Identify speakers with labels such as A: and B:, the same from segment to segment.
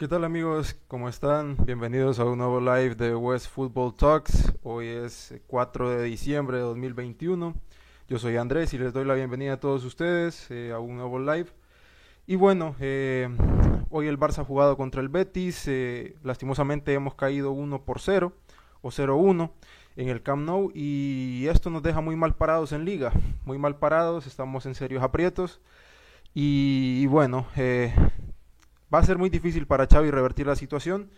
A: ¿Qué tal amigos? ¿Cómo están? Bienvenidos a un nuevo live de West Football Talks. Hoy es 4 de diciembre de 2021. Yo soy Andrés y les doy la bienvenida a todos ustedes eh, a un nuevo live. Y bueno, eh, hoy el Barça ha jugado contra el Betis. Eh, lastimosamente hemos caído 1 por 0 o 0-1 en el Camp Nou y esto nos deja muy mal parados en liga. Muy mal parados, estamos en serios aprietos. Y, y bueno, va a ser muy difícil para Xavi revertir la situación.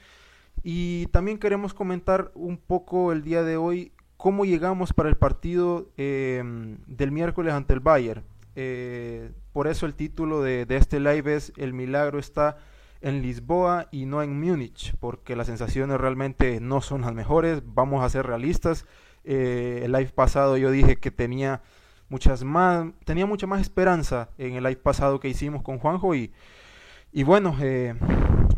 A: Y también queremos comentar un poco el día de hoy cómo llegamos para el partido em, del miércoles ante el Bayern. Eh, por eso el título de, este live es El milagro está en Lisboa y no en Múnich, porque las sensaciones realmente no son las mejores, vamos a ser realistas. Eh, el live pasado yo dije que tenía muchas más, tenía mucha más esperanza en el live pasado que hicimos con Juanjo y y bueno, eh,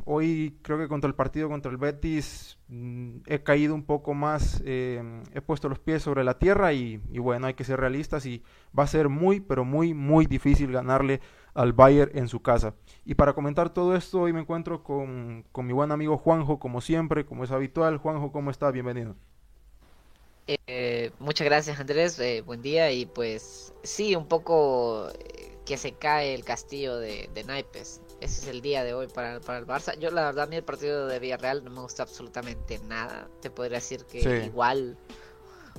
A: hoy creo que contra el partido contra el Betis mm, he caído un poco más, eh, he puesto los pies sobre la tierra y, bueno, hay que ser realistas y va a ser muy, pero muy, muy difícil ganarle al Bayern en su casa. Y para comentar todo esto, hoy me encuentro con, con mi buen amigo Juanjo, como siempre, como es habitual. Juanjo, ¿cómo está? Bienvenido.
B: Eh, muchas gracias Andrés, buen día y pues sí, un poco que se cae el castillo de, de naipes. Ese es el día de hoy para, para, el Barça. Yo la verdad a mí el partido de Villarreal no me gusta absolutamente nada. Te podría decir que igual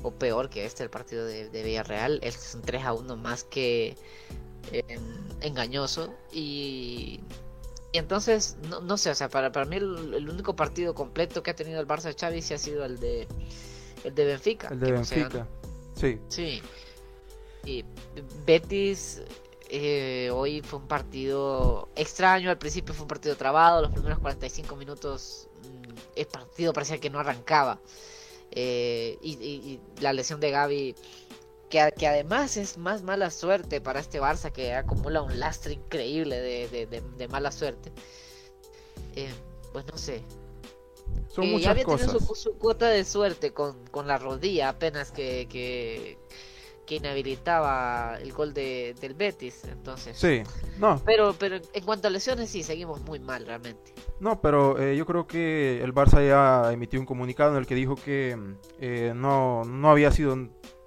B: o peor que este el partido de, de Villarreal. Este es un 3 a 1 más que em, engañoso. Y, y entonces, no, no, sé, o sea, para, para mí el, único partido completo que ha tenido el Barça de Xavi sí ha sido el de, el de Benfica.
A: El de Benfica, sí.
B: Sí. Y Betis eh, hoy fue un partido extraño, al principio fue un partido trabado, los primeros 45 minutos mm, el partido parecía que no arrancaba. Eh, y, la lesión de Gaby, que, que, además es más mala suerte para este Barça que acumula un lastre increíble de, mala suerte. Eh, pues no sé. ya había tenido su, cuota de suerte con, la rodilla apenas que que inhabilitaba el gol de, del Betis. Entonces,
A: sí, no.
B: Pero, pero en cuanto a lesiones, sí, seguimos muy mal realmente.
A: No, pero eh, yo creo que el Barça ya emitió un comunicado en el que dijo que eh, no, no había sido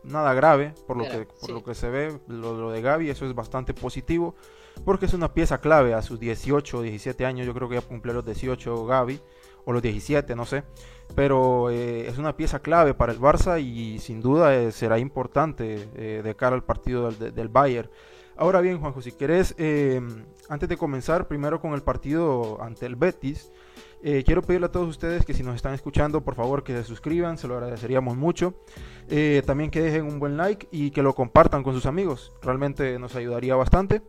A: nada grave por lo, que, por lo que se ve, lo, lo, de Gaby, eso es bastante positivo, porque es una pieza clave a sus 18 o 17 años, yo creo que ya cumplió los 18 Gaby o los 17, no sé. Pero eh, es una pieza clave para el Barça y sin duda eh, será importante eh, de cara al partido del, del, Bayern. Ahora bien, Juanjo, si querés, antes de comenzar, primero con el partido ante el Betis, quiero pedirle a todos ustedes que si nos están escuchando, por favor que se suscriban, se lo agradeceríamos mucho. también que dejen un buen like y que lo compartan con sus amigos, realmente nos ayudaría bastante.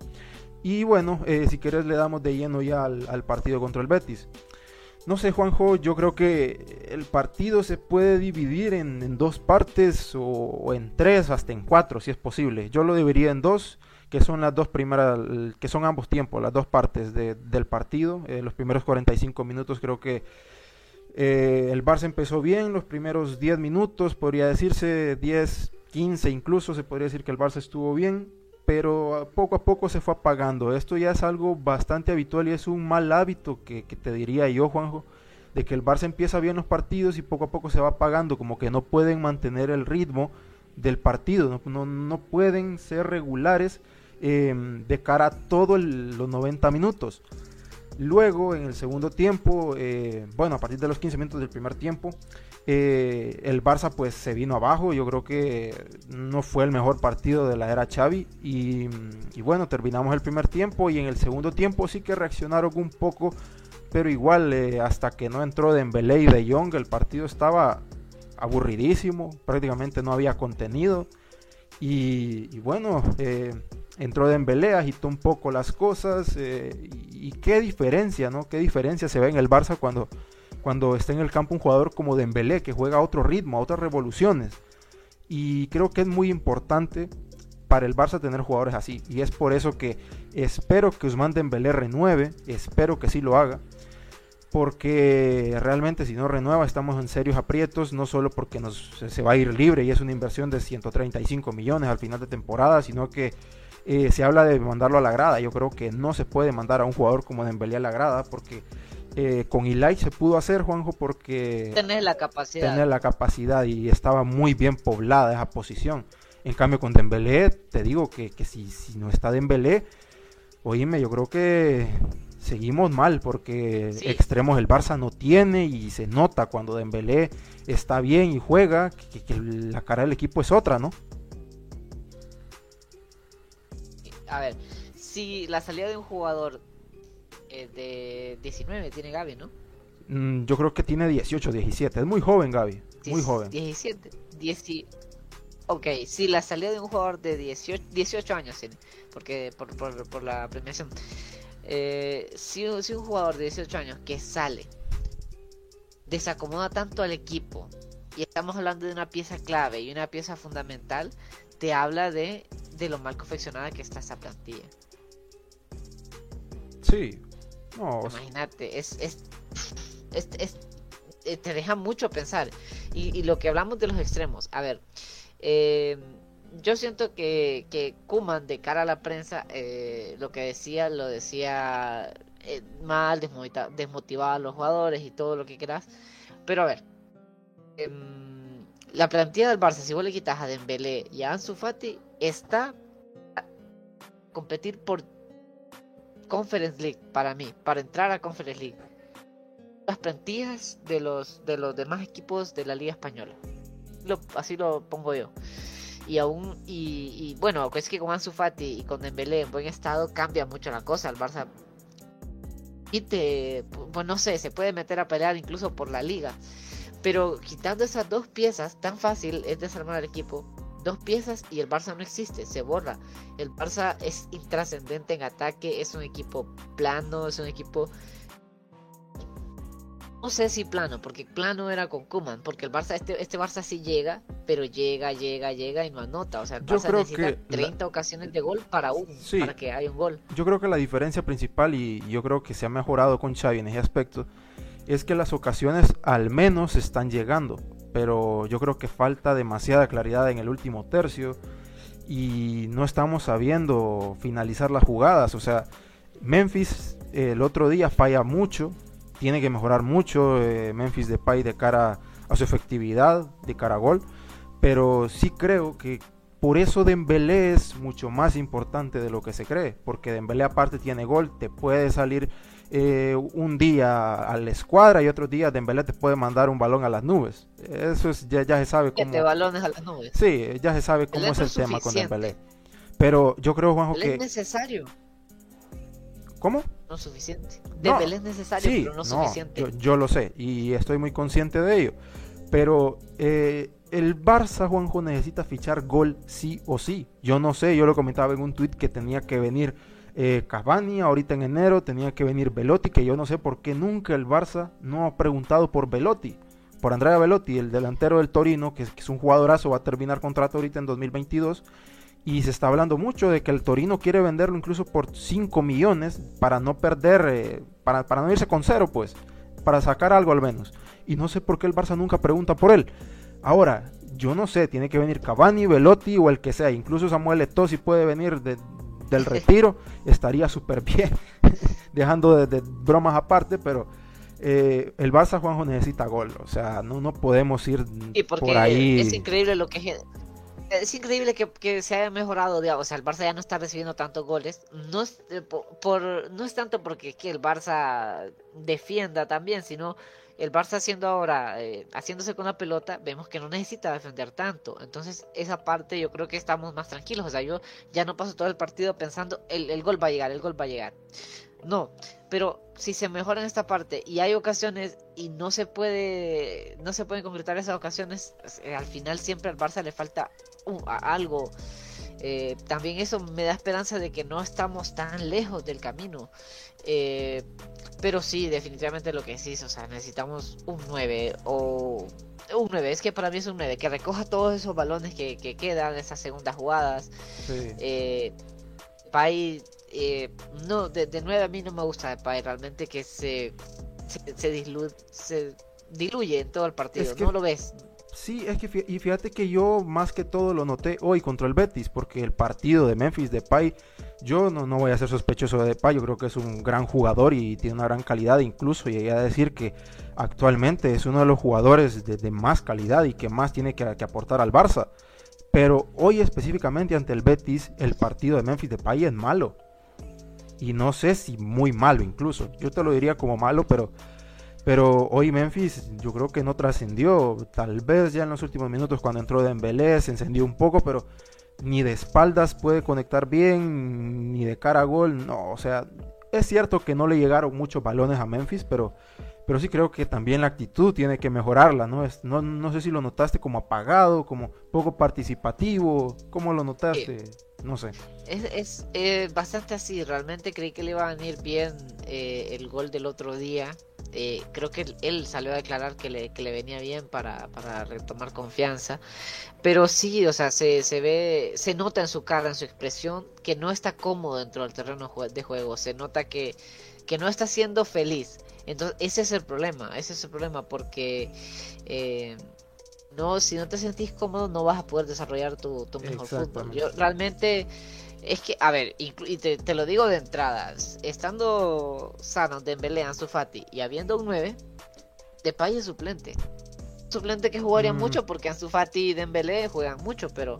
A: Y bueno, si querés le damos de lleno ya al partido contra el Betis. No sé, Juanjo, yo creo que el partido se puede dividir en, dos partes o, en tres, hasta en cuatro, si es posible. Yo lo dividiría en dos, que son las dos primeras, que son ambos tiempos, las dos partes del partido. Eh, los primeros 45 minutos creo que eh, el Barça empezó bien, los primeros 10 minutos, podría decirse 10, 15 incluso, se podría decir que el Barça estuvo bien pero poco a poco se fue apagando. Esto ya es algo bastante habitual y es un mal hábito que, te diría yo, Juanjo, de que el Barça empieza bien los partidos y poco a poco se va apagando, como que no pueden mantener el ritmo del partido, no, pueden ser regulares em, de cara a todos los 90 minutos. Luego, en el segundo tiempo, eh, bueno, a partir de los 15 minutos del primer tiempo, eh, el Barça pues se vino abajo, yo creo que no fue el mejor partido de la era Xavi. Y, bueno, terminamos el primer tiempo y en el segundo tiempo sí que reaccionaron un poco, pero igual eh, hasta que no entró Dembélé y De Jong el partido estaba aburridísimo, prácticamente no había contenido. Y, bueno, eh, entró Dembélé, agitó un poco las cosas y, y qué diferencia, ¿no? Qué diferencia se ve en el Barça cuando cuando está en el campo un jugador como Dembélé que juega a otro ritmo, a otras revoluciones. Y creo que es muy importante para el Barça tener jugadores así. Y es por eso que espero que Usman Dembélé renueve, espero que sí lo haga. Porque realmente si no renueva estamos en serios aprietos, no solo porque nos, se va a ir libre y es una inversión de 135 millones al final de temporada, sino que eh, se habla de mandarlo a la grada. Yo creo que no se puede mandar a un jugador como Dembélé a la grada porque Eh, con Ilai se pudo hacer, Juanjo, porque...
B: Tener la capacidad.
A: Tener la capacidad y estaba muy bien poblada esa posición. En cambio, con Dembélé, te digo que, si, si no está Dembélé, oíme, yo creo que seguimos mal porque extremos el Barça no tiene y se nota cuando Dembélé está bien y juega que, la cara del equipo es otra, ¿no?
B: A ver, si la salida de un jugador eh, de 19 tiene Gaby, ¿no?
A: Mm, yo creo que tiene 18, 17. Es muy joven Gaby. Muy joven.
B: 17. 10, ok, si la salida de un jugador de 18, 18 años tiene, porque por, por la premiación. Eh, si, un jugador de 18 años que sale desacomoda tanto al equipo y estamos hablando de una pieza clave y una pieza fundamental, te habla de, lo mal confeccionada que está esa plantilla.
A: Sí.
B: Imagínate, es, es, eh, te deja mucho pensar. Y, lo que hablamos de los extremos, a ver, eh, yo siento que, que Kuman, de cara a la prensa, eh, lo que decía, lo decía mal, desmotivaba a los jugadores y todo lo que quieras. Pero a ver, em, la plantilla del Barça, si vos le quitas a Dembélé y a Ansu Fati, está a competir por Conference League para mí, para entrar a Conference League. Las plantillas de los, de los demás equipos de la Liga Española. así lo pongo yo y aún y, bueno es que con Ansu Fati y con Dembélé en buen estado cambia mucho la cosa el Barça y te pues no sé se puede meter a pelear incluso por la liga pero quitando esas dos piezas tan fácil es desarmar al equipo dos piezas y el Barça no existe, se borra. El Barça es intrascendente en ataque, es un equipo plano, es un equipo no sé si plano, porque plano era con Kuman, porque el Barça, este, este Barça sí llega, pero llega, llega, llega y no anota. O sea, el Barça necesita 30 ocasiones de gol para un, para que haya un gol.
A: Yo creo que la diferencia principal, y yo creo que se ha mejorado con Xavi en ese aspecto, es que las ocasiones al menos están llegando. Pero yo creo que falta demasiada claridad en el último tercio y no estamos sabiendo finalizar las jugadas. O sea, Memphis el otro día falla mucho, tiene que mejorar mucho eh, Memphis Depay de cara a su efectividad, de cara a gol. Pero sí creo que por eso Dembélé es mucho más importante de lo que se cree. Porque Dembélé aparte tiene gol, te puede salir eh, un día a la escuadra y otro día Dembélé te puede mandar un balón a las nubes. Eso es, ya, ya se sabe cómo...
B: balones a las nubes.
A: Sí, ya se sabe cómo es el tema con Dembélé. Pero yo creo, Juanjo,
B: que... Es necesario.
A: ¿Cómo?
B: No suficiente. Dembélé es necesario, pero no, suficiente.
A: Yo, lo sé y estoy muy consciente de ello. Pero eh, el Barça, Juanjo, necesita fichar gol sí o sí. Yo no sé, yo lo comentaba en un tweet que tenía que venir eh, Cavani ahorita en enero, tenía que venir Velotti, que yo no sé por qué nunca el Barça no ha preguntado por Velotti. Por Andrea Velotti, el delantero del Torino, que, es un jugadorazo, va a terminar contrato ahorita en 2022 y se está hablando mucho de que el Torino quiere venderlo incluso por 5 millones para no perder, eh, para, para no irse con cero, pues, para sacar algo al menos. Y no sé por qué el Barça nunca pregunta por él. Ahora, yo no sé, tiene que venir Cavani, Velotti o el que sea. Incluso Samuel Eto'o si puede venir del retiro, estaría súper bien. Dejando de, bromas aparte, pero eh, el Barça Juanjo necesita gol. O sea, no, no podemos ir por ahí.
B: Es increíble lo que es increíble que, se haya mejorado, digamos, o sea, el Barça ya no está recibiendo tantos goles. No es, eh, por, no es tanto porque que el Barça defienda también, sino el Barça haciendo ahora, eh, haciéndose con la pelota, vemos que no necesita defender tanto. Entonces, esa parte yo creo que estamos más tranquilos. O sea, yo ya no paso todo el partido pensando, el, el gol va a llegar, el gol va a llegar. No, pero si se mejora en esta parte y hay ocasiones y no se puede no se pueden concretar esas ocasiones, eh, al final siempre al Barça le falta algo. Eh, también eso me da esperanza de que no estamos tan lejos del camino. Eh, pero sí, definitivamente lo que decís, o sea, necesitamos un 9 o un 9, es que para mí es un 9, que recoja todos esos balones que, que quedan, esas segundas jugadas. Sí. Eh, eh, no, de, de 9 a mí no me gusta Depay, realmente que se, se, se, diluye, en todo el partido, no lo ves.
A: Sí, es que y fíjate que yo más que todo lo noté hoy contra el Betis, porque el partido de Memphis Depay, yo no, no voy a ser sospechoso de Depay, yo creo que es un gran jugador y tiene una gran calidad, incluso llegué a decir que actualmente es uno de los jugadores de, más calidad y que más tiene que, aportar al Barça. Pero hoy específicamente ante el Betis, el partido de Memphis Depay es malo. Y no sé si muy malo incluso. Yo te lo diría como malo, pero pero hoy Memphis yo creo que no trascendió. Tal vez ya en los últimos minutos cuando entró Dembélé se encendió un poco, pero ni de espaldas puede conectar bien, ni de cara a gol. No, o sea, es cierto que no le llegaron muchos balones a Memphis, pero, pero sí creo que también la actitud tiene que mejorarla, ¿no? Es, no, no sé si lo notaste como apagado, como poco participativo, ¿cómo lo notaste? No sé.
B: Es, es eh, bastante así, realmente creí que le iba a venir bien eh, el gol del otro día. Eh, creo que él, salió a declarar que le, que le venía bien para, para, retomar confianza. Pero sí, o sea, se, se ve, se nota en su cara, en su expresión, que no está cómodo dentro del terreno de juego. Se nota que, que no está siendo feliz. Entonces, ese es el problema, ese es el problema, porque eh, no, si no te sentís cómodo, no vas a poder desarrollar tu, tu mejor fútbol. Yo realmente es que, a ver, y te, lo digo de entrada, estando sano Dembélé, Ansu Fati y habiendo un 9, Depay es suplente. Suplente que jugaría mm. mucho porque Ansu Fati y Dembélé juegan mucho, pero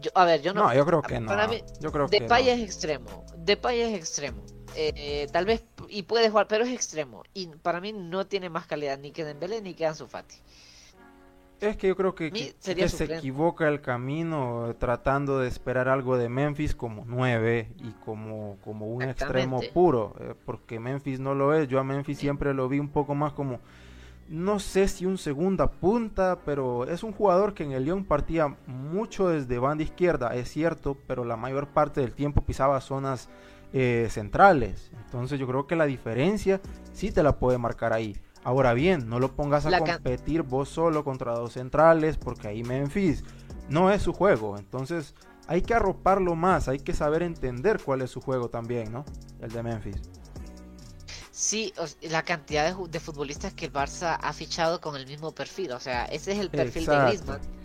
B: yo, a ver, yo no.
A: No, yo creo que no. Para mí, yo creo
B: Depay es extremo. Depay es extremo. Eh, tal vez y puede jugar, pero es extremo y para mí no tiene más calidad ni que Dembélé ni que Ansu Fati.
A: Es que yo creo que, se equivoca el camino tratando de esperar algo de Memphis como 9 y como, como un extremo puro, eh, porque Memphis no lo es. Yo a Memphis siempre lo vi un poco más como, no sé si un segunda punta, pero es un jugador que en el León partía mucho desde banda izquierda, es cierto, pero la mayor parte del tiempo pisaba zonas eh, centrales. Entonces yo creo que la diferencia sí te la puede marcar ahí. Ahora bien, no lo pongas a competir vos solo contra dos centrales, porque ahí Memphis no es su juego. Entonces hay que arroparlo más, hay que saber entender cuál es su juego también, ¿no? El de Memphis.
B: Sí, la cantidad de, futbolistas que el Barça ha fichado con el mismo perfil, o sea, ese es el perfil de Griezmann.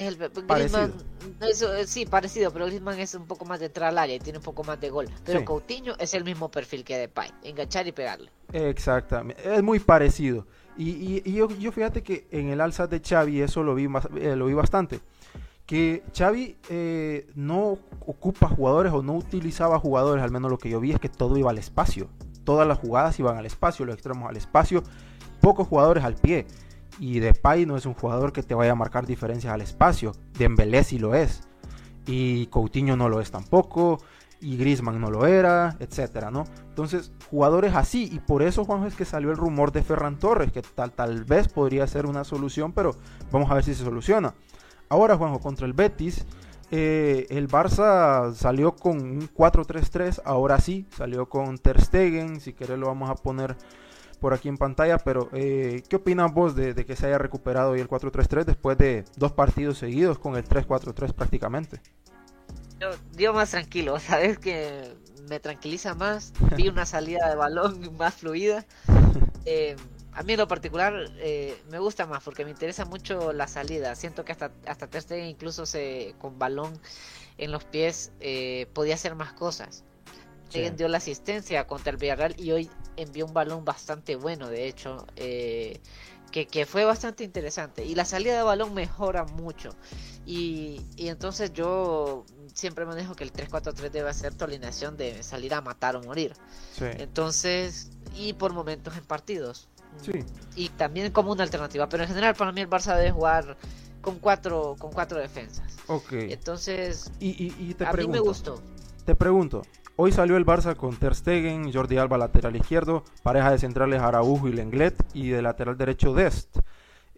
B: El, eh, sí, parecido, pero Griezmann es un poco más detrás del área y tiene un poco más de gol. Pero Coutinho es el mismo perfil que Depay, enganchar y pegarle.
A: Exactamente, es muy parecido. Y, y, yo, yo, fíjate que en el alza de Xavi eso lo vi, eh, lo vi bastante. Que Xavi eh, no ocupa jugadores o no utilizaba jugadores, al menos lo que yo vi es que todo iba al espacio. Todas las jugadas iban al espacio, los extremos al espacio, pocos jugadores al pie. Y Depay no es un jugador que te vaya a marcar diferencias al espacio. Dembélé sí lo es. Y Coutinho no lo es tampoco. Y Griezmann no lo era, etcétera, ¿no? Entonces, jugadores así. Y por eso, Juanjo, es que salió el rumor de Ferran Torres, que tal, tal vez podría ser una solución, pero vamos a ver si se soluciona. Ahora, Juanjo, contra el Betis, eh, el Barça salió con un 4-3-3, ahora sí, salió con Ter Stegen, si querés lo vamos a poner por aquí en pantalla, pero eh, ¿qué opinas vos de, que se haya recuperado hoy el 4-3-3 después de dos partidos seguidos con el 3-4-3 prácticamente?
B: Yo, más tranquilo, sabes que me tranquiliza más, vi una salida de balón más fluida. Eh, a mí en lo particular eh, me gusta más porque me interesa mucho la salida. Siento que hasta, hasta Ter Stegen incluso se, con balón en los pies podía hacer más cosas. Stegen dio la asistencia contra el Villarreal y hoy envió un balón bastante bueno, de hecho, eh, que, fue bastante interesante. Y la salida de balón mejora mucho. Y, entonces yo siempre manejo que el 3-4-3 debe ser tu alineación de salir a matar o morir. Entonces, y por momentos en partidos. Y también como una alternativa. Pero en general para mí el Barça debe jugar con cuatro, con cuatro defensas.
A: Ok.
B: Entonces,
A: y, te
B: a mí me gustó.
A: Te pregunto, Hoy salió el Barça con Ter Stegen, Jordi Alba lateral izquierdo, pareja de centrales Araujo y Lenglet y de lateral derecho Dest.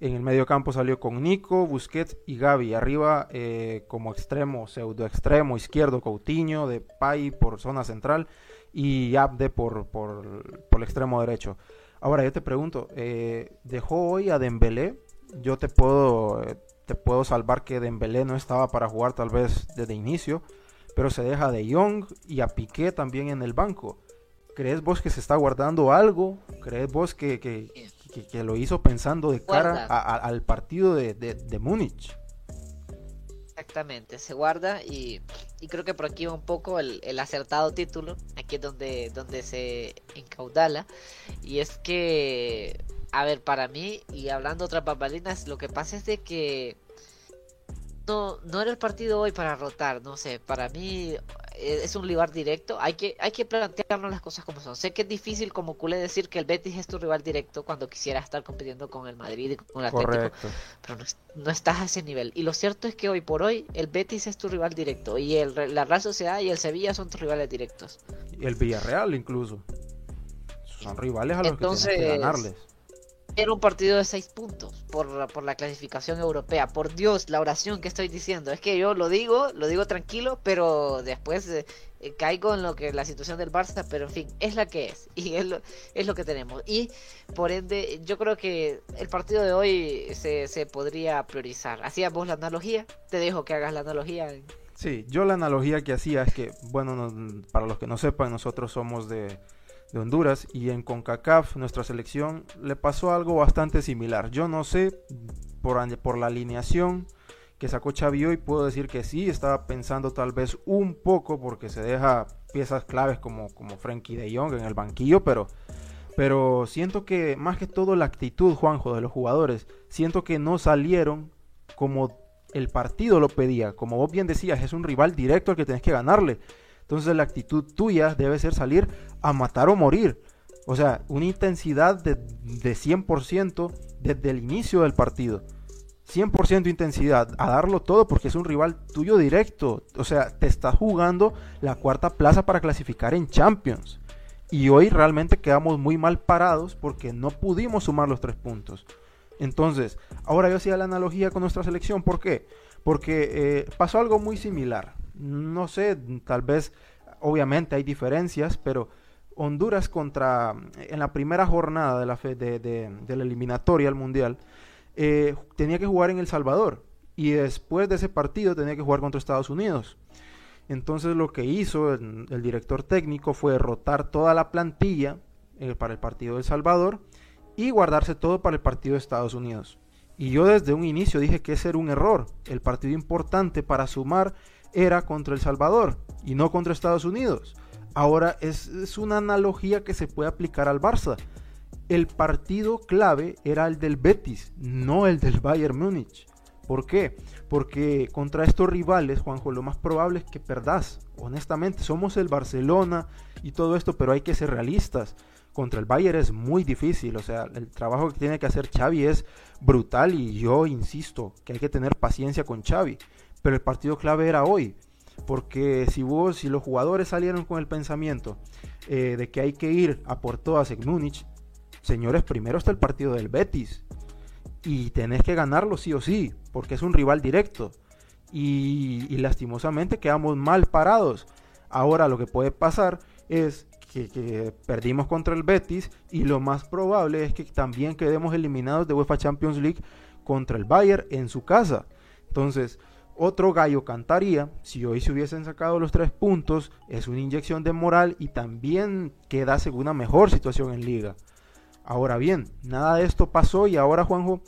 A: En el medio campo salió con Nico, Busquets y Gaby. Arriba eh, como extremo, pseudo extremo izquierdo Coutinho, de Pai por zona central y Abde por, por, el extremo derecho. Ahora yo te pregunto, eh, ¿dejó hoy a Dembélé? Yo te puedo, eh, te puedo salvar que Dembélé no estaba para jugar tal vez desde inicio pero se deja de Young y a Piqué también en el banco. ¿Crees vos que se está guardando algo? ¿Crees vos que, que, que, lo hizo pensando de cara al partido de, de, Múnich.
B: Exactamente, se guarda y, creo que por aquí va un poco el, acertado título, aquí es donde, donde se encaudala, y es que, a ver, para mí, y hablando otras babalinas, lo que pasa es de que no, no era el partido hoy para rotar, no sé, para mí eh, es un rival directo, hay que, hay que plantearnos las cosas como son. Sé que es difícil como culé decir que el Betis es tu rival directo cuando quisiera estar compitiendo con el Madrid y con el Atlético, pero no, estás a ese nivel. Y lo cierto es que hoy por hoy el Betis es tu rival directo y el, la Real Sociedad y el Sevilla son tus rivales directos.
A: Y el Villarreal incluso. Son rivales a los que tienes que ganarles
B: era un partido de seis puntos por, por, la clasificación europea. Por Dios, la oración que estoy diciendo. Es que yo lo digo, lo digo tranquilo, pero después eh, eh, caigo en lo que la situación del Barça, pero en fin, es la que es. Y es lo, es lo que tenemos. Y por ende, yo creo que el partido de hoy se, se podría priorizar. Hacías vos la analogía, te dejo que hagas la analogía.
A: Sí, yo la analogía que hacía es que, bueno, para los que no sepan, nosotros somos de de Honduras y en CONCACAF nuestra selección le pasó algo bastante similar. Yo no sé por, por la alineación que sacó Xavi hoy puedo decir que sí, estaba pensando tal vez un poco porque se deja piezas claves como, como Frankie de Jong en el banquillo, pero, pero siento que más que todo la actitud, Juanjo, de los jugadores, siento que no salieron como el partido lo pedía. Como vos bien decías, es un rival directo al que tenés que ganarle. Entonces la actitud tuya debe ser salir a matar o morir. O sea, una intensidad de, de 100% desde el inicio del partido. 100% intensidad, a darlo todo porque es un rival tuyo directo. O sea, te estás jugando la cuarta plaza para clasificar en Champions. Y hoy realmente quedamos muy mal parados porque no pudimos sumar los tres puntos. Entonces, ahora yo hacía la analogía con nuestra selección. ¿Por qué? Porque eh, pasó algo muy similar no sé, tal vez, obviamente hay diferencias, pero Honduras contra, en la primera jornada de la, de, de, la eliminatoria al Mundial, eh, tenía que jugar en El Salvador y después de ese partido tenía que jugar contra Estados Unidos. Entonces lo que hizo el, director técnico fue rotar toda la plantilla eh, para el partido de El Salvador y guardarse todo para el partido de Estados Unidos. Y yo desde un inicio dije que ese era un error. El partido importante para sumar era contra El Salvador y no contra Estados Unidos. Ahora es, una analogía que se puede aplicar al Barça. El partido clave era el del Betis, no el del Bayern Múnich. ¿Por qué? Porque contra estos rivales, Juanjo, lo más probable es que perdás. Honestamente, somos el Barcelona y todo esto, pero hay que ser realistas. Contra el Bayern es muy difícil, o sea, el trabajo que tiene que hacer Xavi es brutal y yo insisto que hay que tener paciencia con Xavi pero el partido clave era hoy. Porque si vos, si los jugadores salieron con el pensamiento eh, de que hay que ir a por todas en Múnich, señores, primero está el partido del Betis. Y tenés que ganarlo sí o sí, porque es un rival directo. Y, lastimosamente quedamos mal parados. Ahora lo que puede pasar es que, que, perdimos contra el Betis y lo más probable es que también quedemos eliminados de UEFA Champions League contra el Bayern en su casa. Entonces, otro gallo cantaría si hoy se hubiesen sacado los tres puntos. Es una inyección de moral y también queda en una mejor situación en liga. Ahora bien, nada de esto pasó y ahora Juanjo,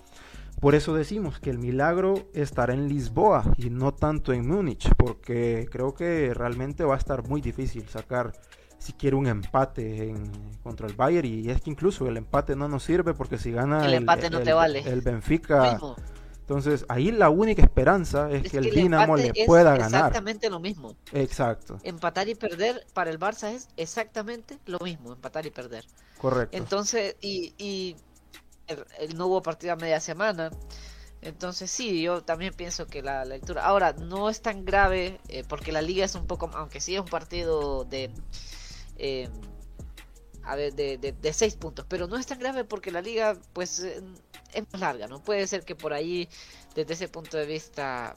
A: por eso decimos que el milagro estará en Lisboa y no tanto en Múnich, porque creo que realmente va a estar muy difícil sacar siquiera un empate en, contra el Bayern y es que incluso el empate no nos sirve porque si gana
B: el, empate no te vale.
A: el Benfica entonces, ahí la única esperanza es, que, el, Dinamo le pueda ganar.
B: Exactamente lo mismo.
A: Exacto.
B: Empatar y perder para el Barça es exactamente lo mismo, empatar y perder.
A: Correcto.
B: Entonces, y, y el, no hubo partido a media semana. Entonces sí, yo también pienso que la, lectura... Ahora, no es tan grave eh, porque la liga es un poco... Aunque sí es un partido de... Eh, a ver, de, de, seis puntos, pero no es tan grave porque la liga pues eh, es más larga, ¿no? Puede ser que por ahí, desde ese punto de vista,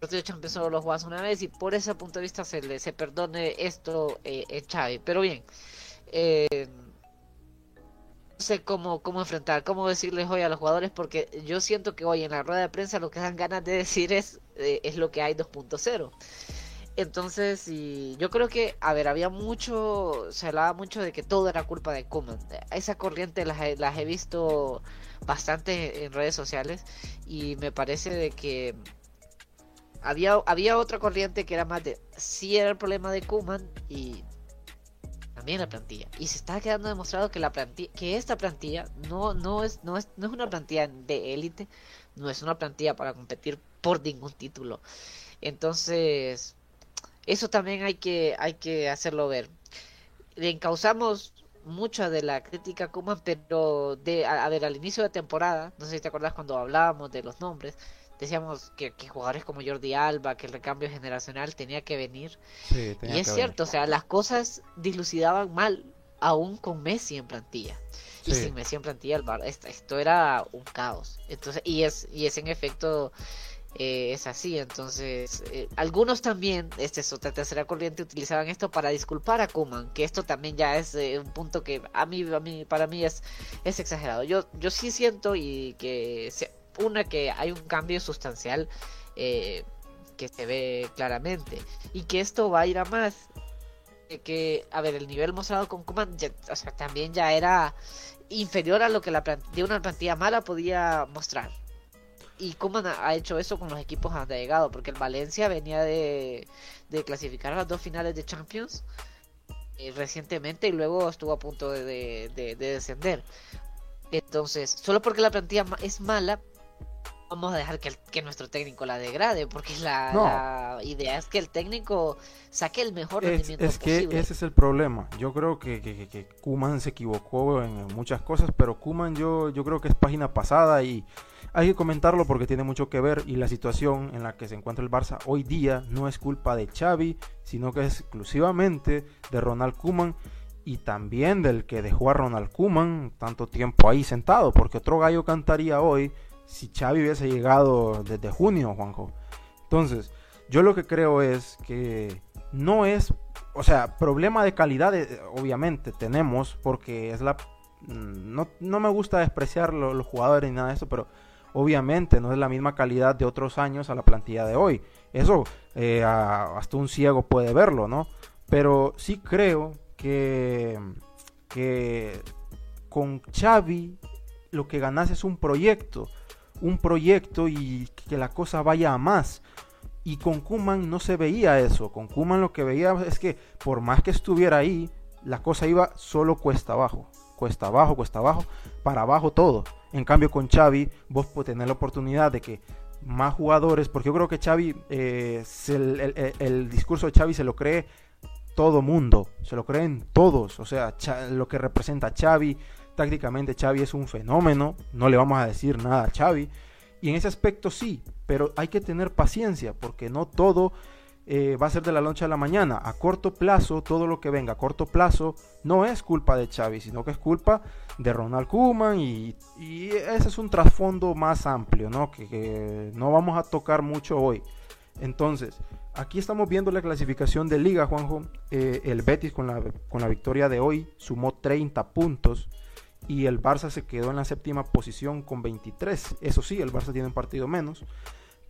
B: de Champions solo los juegas una vez y por ese punto de vista se le se perdone esto eh, en Xavi. Pero bien, eh, no sé cómo, cómo enfrentar, cómo decirles hoy a los jugadores, porque yo siento que hoy en la rueda de prensa lo que dan ganas de decir es, es lo que hay 2.0. Entonces, y yo creo que, a ver, había mucho, se hablaba mucho de que todo era culpa de Kuman. Esa corriente las he, las he visto bastante en redes sociales y me parece de que había, había otra corriente que era más de, sí era el problema de Kuman y también la plantilla. Y se está quedando demostrado que la plantilla, que esta plantilla no, no, es, no, es, no es una plantilla de élite, no es una plantilla para competir por ningún título. Entonces, eso también hay que, hay que hacerlo ver. Le encauzamos mucha de la crítica a Kuman, pero de, a, ver, al inicio de temporada, no sé si te acuerdas cuando hablábamos de los nombres, decíamos que, jugadores como Jordi Alba, que el recambio generacional tenía que venir. y es cierto, o sea, las cosas dilucidaban mal, aún con Messi en plantilla. Y sin Messi en plantilla, el esto, esto, era un caos. Entonces, y es, y es en efecto eh, es así. Entonces, eh, algunos también, esta es otra tercera corriente, utilizaban esto para disculpar a Kuman, que esto también ya es eh, un punto que a mí, a mí, para mí es, es exagerado. Yo, yo sí siento y que una que hay un cambio sustancial que se ve claramente y que esto va a ir a más. Que, a ver, el nivel mostrado con Kuman, o sea, también ya era inferior a lo que la de una plantilla mala podía mostrar y cómo ha hecho eso con los equipos han llegado, porque el Valencia venía de, clasificar a las dos finales de Champions eh, recientemente y luego estuvo a punto de, descender. Entonces, solo porque la plantilla es mala, vamos a dejar que, que nuestro técnico la degrade, porque la, idea es que el técnico saque el mejor rendimiento
A: es que ese es el problema. Yo creo que, que, que Kuman se equivocó en muchas cosas, pero Kuman yo, yo creo que es página pasada y hay que comentarlo porque tiene mucho que ver y la situación en la que se encuentra el Barça hoy día no es culpa de Xavi, sino que es exclusivamente de Ronald Koeman y también del que dejó a Ronald Koeman tanto tiempo ahí sentado, porque otro gallo cantaría hoy si Xavi hubiese llegado desde junio, Juanjo. Entonces, yo lo que creo es que no es, o sea, problema de calidad, eh, obviamente tenemos, porque es la... Mm, no, no me gusta despreciar los jugadores ni nada de eso, pero obviamente no es la misma calidad de otros años a la plantilla de hoy. Eso eh, hasta un ciego puede verlo, ¿no? Pero sí creo que, que con Xavi lo que ganas es un proyecto, un proyecto y que la cosa vaya a más. Y con Kuman no se veía eso. Con Kuman lo que veía es que por más que estuviera ahí, la cosa iba solo cuesta abajo. Cuesta abajo, cuesta abajo, para abajo todo. En cambio, con Xavi, vos podés tener la oportunidad de que más jugadores, porque yo creo que Xavi, eh, el, discurso de Xavi se lo cree todo mundo, se lo creen todos, o sea, lo que representa Xavi, tácticamente Xavi es un fenómeno, no le vamos a decir nada a Xavi, y en ese aspecto sí, pero hay que tener paciencia, porque no todo eh, va a ser de la noche a la mañana. A corto plazo, todo lo que venga a corto plazo no es culpa de Xavi, sino que es culpa de Ronald Koeman y, ese es un trasfondo más amplio, ¿no? Que, no vamos a tocar mucho hoy. Entonces, aquí estamos viendo la clasificación de liga, Juanjo. Eh, el Betis con la, con la victoria de hoy sumó 30 puntos y el Barça se quedó en la séptima posición con 23. Eso sí, el Barça tiene un partido menos,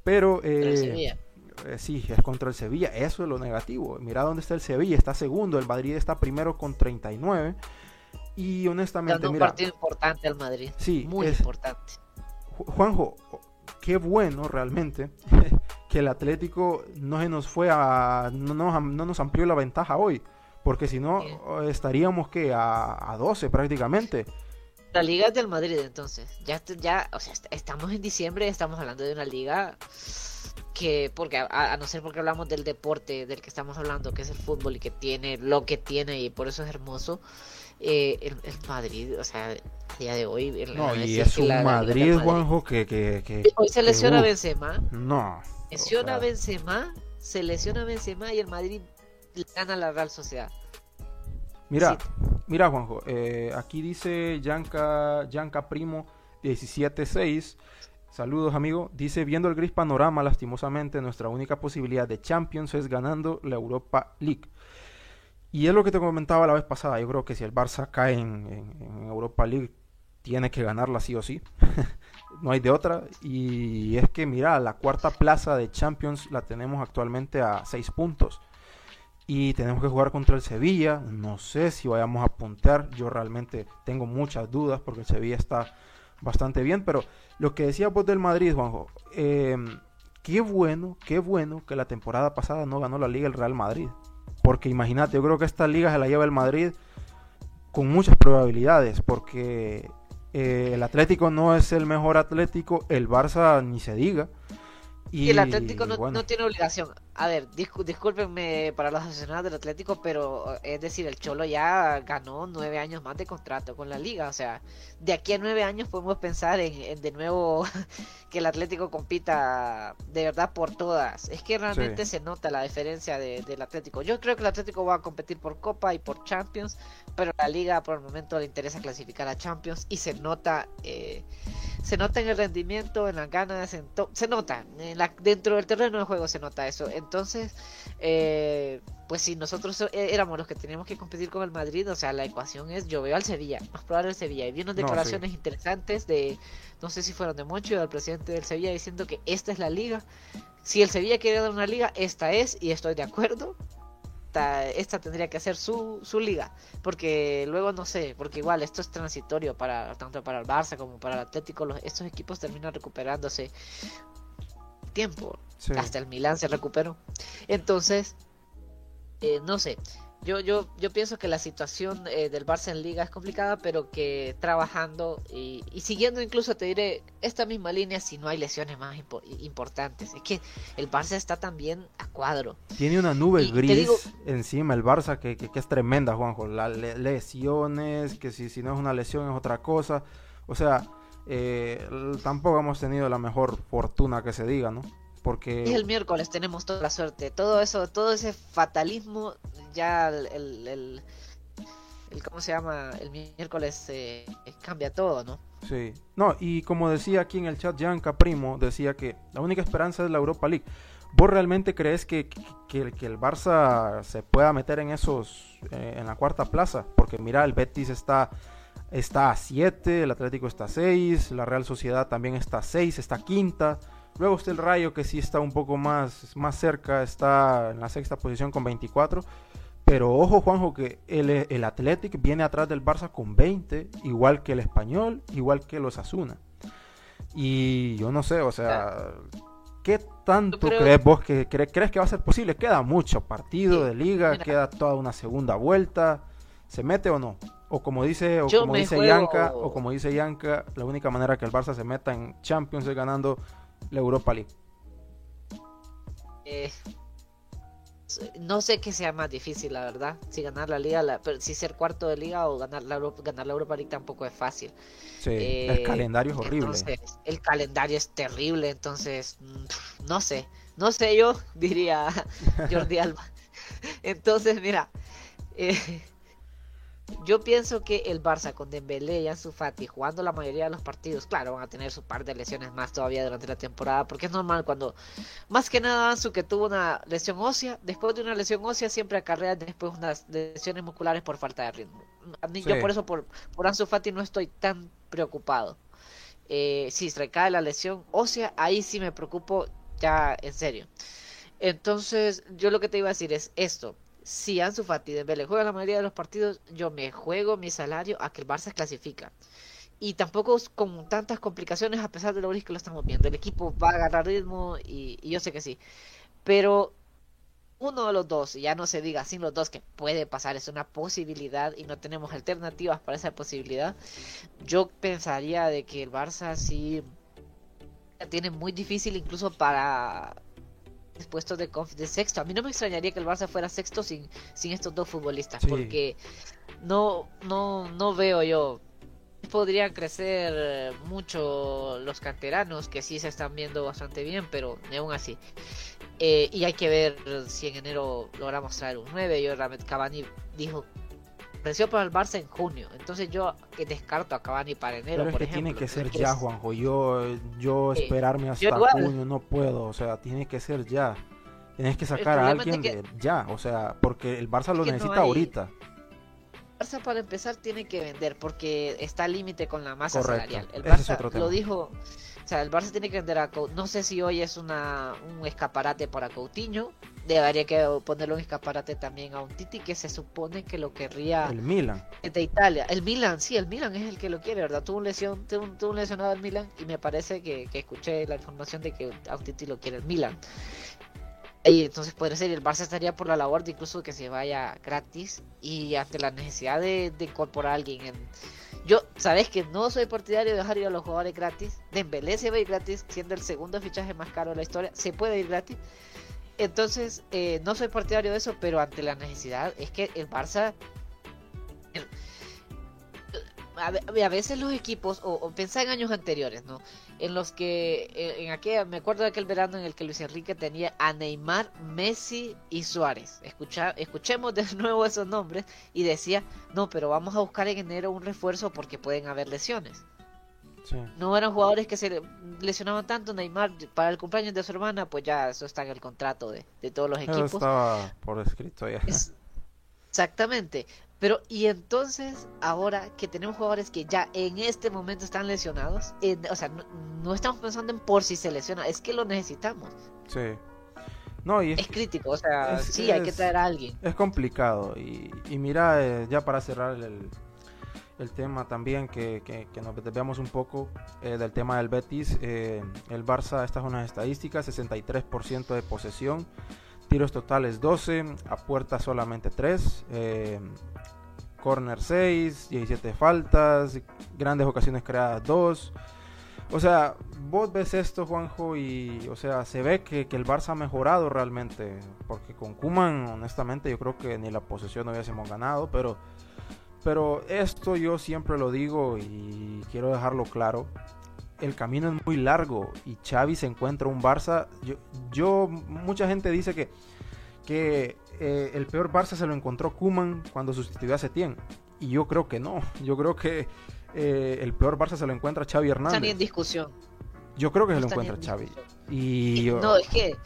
A: pero... Eh, eh, sí, es contra el Sevilla. Eso es lo negativo. Mira dónde está el Sevilla. Está segundo. El Madrid está primero con 39. Y honestamente,
B: un partido importante al Madrid. Sí, muy importante.
A: Juanjo, qué bueno realmente que el Atlético no se nos fue a. No nos, no nos amplió la ventaja hoy. Porque si no, estaríamos que a, a 12 prácticamente.
B: La liga es del Madrid, entonces. Ya, ya, o sea, estamos en diciembre, estamos hablando de una liga que porque a, no ser porque hablamos del deporte del que estamos hablando que es el fútbol y que tiene lo que tiene y por eso es hermoso eh, el, Madrid o sea a día de hoy
A: no y es un Madrid, Juanjo que, que,
B: hoy se lesiona Benzema.
A: no
B: lesiona Benzema se lesiona Benzema y el Madrid gana a la Real Sociedad.
A: Mira mira Juanjo eh, aquí dice Yanka Yanka Primo 17-6 Saludos amigo. Dice, viendo el gris panorama, lastimosamente, nuestra única posibilidad de Champions es ganando la Europa League. Y es lo que te comentaba la vez pasada. Yo creo que si el Barça cae en, Europa League, tiene que ganarla sí o sí. no hay de otra. Y es que, mira, la cuarta plaza de Champions la tenemos actualmente a 6 puntos. Y tenemos que jugar contra el Sevilla. No sé si vayamos a puntear. Yo realmente tengo muchas dudas porque el Sevilla está bastante bien. Pero lo que decía vos del Madrid, Juanjo. Em, qué bueno, qué bueno que la temporada pasada no ganó la liga el Real Madrid. Porque imagínate, yo creo que esta liga se la lleva el Madrid con muchas probabilidades. Porque eh, el Atlético no es el mejor Atlético, el Barça ni se diga.
B: Y, el Atlético no, tiene obligación. A ver, discúlpenme para los aficionados del Atlético, pero es decir, el Cholo ya ganó nueve años más de contrato con la liga. O sea, de aquí a nueve años podemos pensar en, de nuevo que el Atlético compita de verdad por todas. Es que realmente se nota la diferencia del Atlético. Yo creo que el Atlético va a competir por Copa y por Champions, pero la liga por el momento le interesa clasificar a Champions y se nota. Eh, se nota en el rendimiento, en las ganas, se nota, en la, dentro del terreno de juego se nota eso. Entonces, eh, pues si nosotros e, éramos los que teníamos que competir con el Madrid, o sea, la ecuación es yo veo al Sevilla, más probable el Sevilla. Y vi unas declaraciones interesantes de, no sé si fueron de Mocho o del presidente del Sevilla diciendo que esta es la liga. Si el Sevilla quiere dar una liga, esta es, y estoy de acuerdo esta, tendría que ser su, su liga. Porque luego no sé, porque igual esto es transitorio para tanto para el Barça como para el Atlético. Los, estos equipos terminan recuperándose tiempo. Hasta el Milan se recuperó. Entonces, eh, no sé. Yo, yo, yo pienso que la situación eh, del Barça en Liga es complicada, pero que trabajando y, siguiendo incluso, te diré, esta misma línea si no hay lesiones más importantes. Es que el Barça está también a cuadro.
A: Tiene una nube gris encima el Barça que, que, es tremenda, Juanjo. Las lesiones, que si, si no es una lesión es otra cosa. O sea, eh, tampoco hemos tenido la mejor fortuna que se diga, ¿no? Porque...
B: el miércoles tenemos toda la suerte. Todo eso, todo ese fatalismo, ya el, el, ¿cómo se llama? El miércoles eh, cambia todo, ¿no?
A: Sí. No, y como decía aquí en el chat Yanka Primo, decía que la única esperanza es la Europa League. ¿Vos realmente crees que, que, que el Barça se pueda meter en esos, eh, en la cuarta plaza? Porque mira, el Betis está está a 7, el Atlético está a 6, la Real Sociedad también está a 6, está quinta. Luego está el Rayo que sí está un poco más, más cerca, está en la sexta posición con 24. Pero ojo Juanjo que el, el Athletic viene atrás del Barça con 20, igual que el Español, igual que los Asuna. Y yo no sé, o sea, ¿qué tanto crees vos que crees que va a ser posible? Queda mucho partido de liga, queda toda una segunda vuelta. ¿Se mete o no? O como dice, o como dice Yanka, o como dice Yanka, la única manera que el Barça se meta en Champions es ganando la Europa League.
B: Eh, no sé qué sea más difícil, la verdad. Si ganar la liga, pero si ser cuarto de liga o ganar la, ganar la Europa League tampoco es fácil.
A: Sí, el eh, calendario es horrible.
B: el calendario es terrible, entonces, mm, no sé. No sé yo, diría Jordi Alba. Entonces, mira, eh, yo pienso que el Barça con Dembélé y Ansu Fati jugando la mayoría de los partidos, claro, van a tener su par de lesiones más todavía durante la temporada, porque es normal cuando, más que nada Ansu que tuvo una lesión ósea, después de una lesión ósea siempre acarrea después unas lesiones musculares por falta de ritmo. A mí, Yo por eso por, por Ansu Fati no estoy tan preocupado. Eh, si recae la lesión ósea, ahí sí me preocupo ya en serio. Entonces, yo lo que te iba a decir es esto si Ansu Fati Dembélé juega la mayoría de los partidos, yo me juego mi salario a que el Barça clasifica. Y tampoco con tantas complicaciones, a pesar de lo que lo estamos viendo. El equipo va a agarrar ritmo y, yo sé que sí. Pero uno de los dos, ya no se diga sin los dos que puede pasar, es una posibilidad y no tenemos alternativas para esa posibilidad. Yo pensaría de que el Barça sí tiene muy difícil incluso para puestos de, de sexto. A mí no me extrañaría que el Barça fuera sexto sin, sin estos dos futbolistas, porque no, no, no veo yo. Podrían crecer mucho los canteranos, que sí se están viendo bastante bien, pero aún así. Eh, y hay que ver si en enero logramos traer un 9. Yo realmente Cavani dijo Venció para el Barça en junio. Entonces yo descarto a Cavani para enero.
A: Pero es que tiene que ser ya, Juanjo. Yo, yo esperarme hasta junio no puedo. O sea, tiene que ser ya. Tienes que sacar a alguien de ya. O sea, porque el Barça lo necesita ahorita.
B: Barça para empezar tiene que vender porque está al límite con la masa salarial. El Barça lo dijo, o sea, el Barça tiene que vender a No sé si hoy es una, un escaparate para Coutinho. Debería que ponerle un escaparate también a un Titi que se supone que lo querría.
A: El Milan.
B: De Italia. El Milan, sí, el Milan es el que lo quiere, ¿verdad? Tuvo un lesión, tuvo, un lesionado el Milan y me parece que, que escuché la información de que a un Titi lo quiere el Milan. Y entonces podría ser, el Barça estaría por la labor de incluso que se vaya gratis y ante la necesidad de, incorporar a alguien en... Yo, sabes que no soy partidario de dejar ir a los jugadores gratis. Dembélé se va a ir gratis, siendo el segundo fichaje más caro de la historia, se puede ir gratis. Entonces, eh, no soy partidario de eso, pero ante la necesidad es que el Barça a, veces los equipos, o, o en años anteriores, ¿no? En los que, en, aquella, me acuerdo de aquel verano en el que Luis Enrique tenía a Neymar, Messi y Suárez. Escucha, escuchemos de nuevo esos nombres y decía, no, pero vamos a buscar en enero un refuerzo porque pueden haber lesiones. No eran jugadores que se lesionaban tanto. Neymar, para el cumpleaños de su hermana, pues ya eso está en el contrato de, todos los equipos.
A: estaba por escrito ya.
B: exactamente. Pero, y entonces, ahora que tenemos jugadores que ya en este momento están lesionados, o sea, no, estamos pensando en por si se lesiona, es que lo necesitamos.
A: Sí. No, y
B: es, crítico, o sea, sí, hay que traer a alguien.
A: Es complicado. Y, y mira, eh, ya para cerrar el, el tema también, que, que, que nos veamos un poco eh, del tema del Betis. Eh, el Barça, estas son unas estadísticas: 63% de posesión, tiros totales 12, a puerta solamente 3 corner 6, 17 faltas, grandes ocasiones creadas 2. O sea, vos ves esto, Juanjo, y o sea, se ve que, el Barça ha mejorado realmente. Porque con Kuman, honestamente, yo creo que ni la posesión no hubiésemos ganado. Pero, pero esto yo siempre lo digo y quiero dejarlo claro. El camino es muy largo y Xavi se encuentra un Barça. Yo, yo mucha gente dice que, que eh, el peor Barça se lo encontró Kuman cuando sustituyó a Setién. Y yo creo que no. Yo creo que eh, el peor Barça se lo encuentra Xavi Hernández.
B: Está ni en discusión.
A: Yo creo que se lo encuentra Xavi. Y
B: No, es que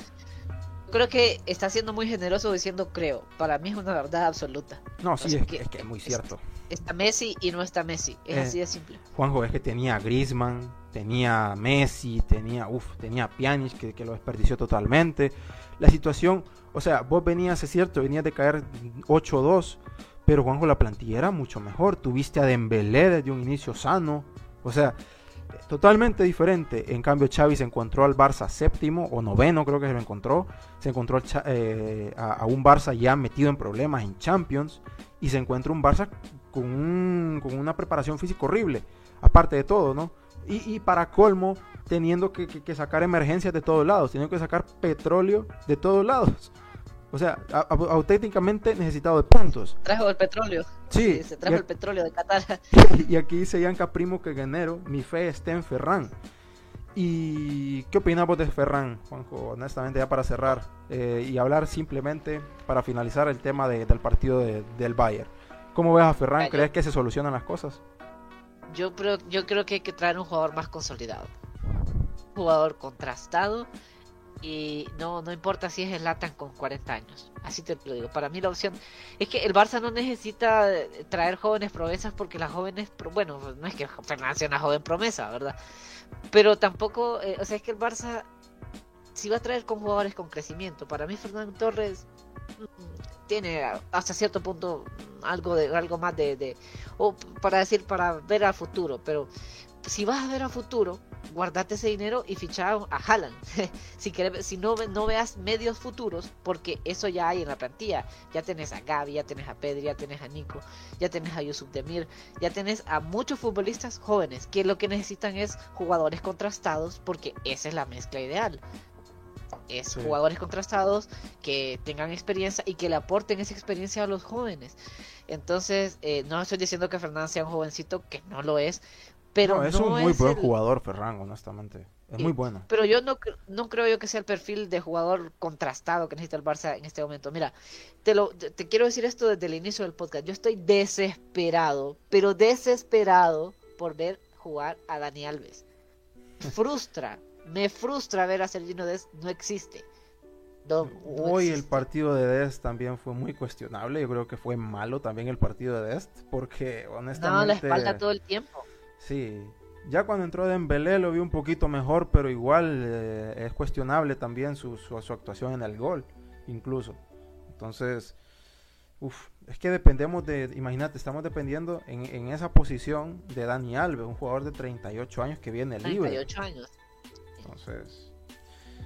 B: creo que está siendo muy generoso diciendo creo. Para mí es una verdad absoluta.
A: No, sí, es, que, es, muy cierto.
B: Está Messi y no está Messi. Es eh, así de simple.
A: Juanjo, es que tenía Griezmann, tenía Messi, tenía, uf, tenía Pjanic que, que lo desperdició totalmente. La situación, o sea, vos venías, es cierto, venías de caer 8-2, pero Juanjo, la plantilla era mucho mejor. Tuviste a Dembélé desde un inicio sano. O sea, totalmente diferente. En cambio, Xavi se encontró al Barça séptimo o noveno, creo que se lo encontró. Se encontró eh, a, un Barça ya metido en problemas en Champions. Y se encuentra un Barça con, una preparación física horrible. Aparte de todo, ¿no? Y, y para colmo, teniendo que, que, sacar emergencias de todos lados, teniendo que sacar petróleo de todos lados. O sea, auténticamente necesitado de puntos.
B: Trajo el petróleo.
A: Sí.
B: se trajo el petróleo de Qatar.
A: Y aquí dice Yanka Primo que Ganero, mi fe está en Ferran. ¿Y qué opinamos de Ferran, Juanjo? Honestamente, ya para cerrar eh, y hablar simplemente para finalizar el tema del partido del Bayern. ¿Cómo ves a Ferran? ¿Crees que se solucionan las cosas?
B: Yo creo, yo creo que hay que traer un jugador más consolidado. Un jugador contrastado y no, no importa si es el Latan con 40 años. Así te lo digo. Para mí la opción es que el Barça no necesita traer jóvenes promesas porque las jóvenes, bueno, no es que Fernández sea una joven promesa, ¿verdad? Pero tampoco, eh, o sea, es que el Barça si va a traer con jugadores con crecimiento. Para mí Fernando Torres mm, tiene hasta cierto punto algo de algo más de, de o para decir para ver al futuro, pero si vas a ver a futuro, guardate ese dinero y ficha a Haaland. si si no, no veas medios futuros, porque eso ya hay en la plantilla. Ya tenés a Gaby, ya tenés a Pedri, ya tenés a Nico, ya tenés a Yusuf Demir, ya tenés a muchos futbolistas jóvenes que lo que necesitan es jugadores contrastados, porque esa es la mezcla ideal. Es jugadores contrastados que tengan experiencia y que le aporten esa experiencia a los jóvenes. Entonces, eh, no estoy diciendo que Fernández sea un jovencito, que no lo es, pero no,
A: es un muy buen jugador, Ferran, honestamente. Es muy bueno.
B: Pero yo no, no creo yo que sea el perfil de jugador contrastado que necesita el Barça en este momento. Mira, te, lo, te quiero decir esto desde el inicio del podcast. Yo estoy desesperado, pero desesperado por ver jugar a Dani Alves. Frustra, me frustra ver a Sergino Des, no existe.
A: Hoy el partido de Dest también fue muy cuestionable. Yo creo que fue malo también el partido de Dest. Porque honestamente. No,
B: la espalda todo el tiempo.
A: Sí. Ya cuando entró Dembélé lo vi un poquito mejor, pero igual eh, es cuestionable también su, su, actuación en el gol, incluso. Entonces, uff, es que dependemos de, imagínate, estamos dependiendo en, en, esa posición de Dani Alves, un jugador de 38 años que viene libre.
B: 38 años.
A: Entonces,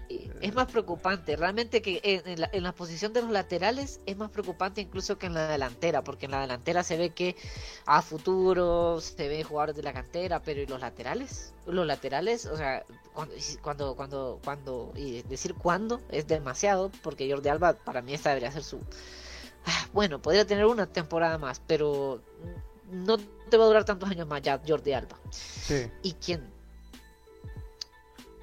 B: es más preocupante. Realmente que en, la, posición de los laterales es más preocupante incluso que en la delantera, porque en la delantera se ve que a futuro se ven jugadores de la cantera, pero ¿y los laterales? Los laterales, o sea, cuando, cuando, cuando, y decir cuándo es demasiado, porque Jordi Alba para mí esta debería ser su... Ah, bueno, podría tener una temporada más, pero no te va a durar tantos años más ya Jordi Alba. ¿Y quién?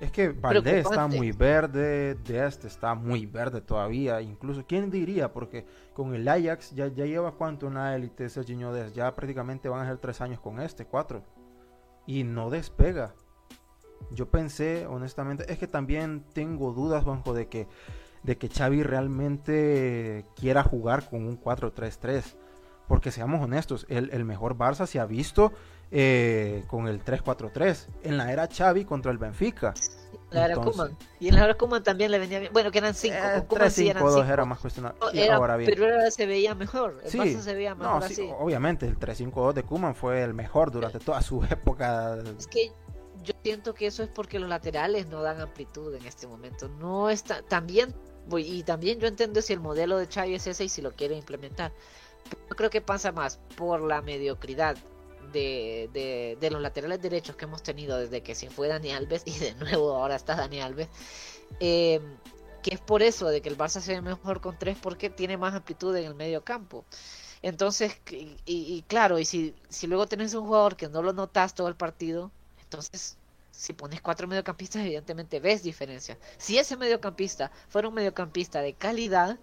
A: Es que Valdés está muy verde, de este está muy verde todavía, incluso, ¿quién diría? Porque con el Ajax ya, ya lleva cuánto en la élite Serginho Dest, ya prácticamente van a ser tres años con este, cuatro, y no despega. Yo pensé, honestamente, es que también tengo dudas, Juanjo, de que, de que Xavi realmente quiera jugar con un 4-3-3. Porque seamos honestos, el, el mejor Barça se ha visto eh, con el 3-4-3 en la era Xavi contra el Benfica.
B: La era Kuman. Y en la era Kuman también le venía bien. Bueno, que eran 5.
A: Eh, 3-5-2 era más cuestionable.
B: ahora bien. Pero ahora se veía mejor. El sí, se veía mejor no, así.
A: obviamente, el 3-5-2 de Kuman fue el mejor durante toda su época.
B: Es que yo siento que eso es porque los laterales no dan amplitud en este momento. No está. También. Y también yo entiendo si el modelo de Xavi es ese y si lo quiere implementar. Creo que pasa más por la mediocridad de, de, los laterales derechos que hemos tenido desde que se fue Dani Alves y de nuevo ahora está Dani Alves. Eh, que es por eso de que el Barça se ve mejor con tres porque tiene más amplitud en el medio campo. Entonces, y, claro, y si, si luego tenés un jugador que no lo notas todo el partido, entonces si pones cuatro mediocampistas, evidentemente ves diferencia. Si ese mediocampista fuera un mediocampista de calidad,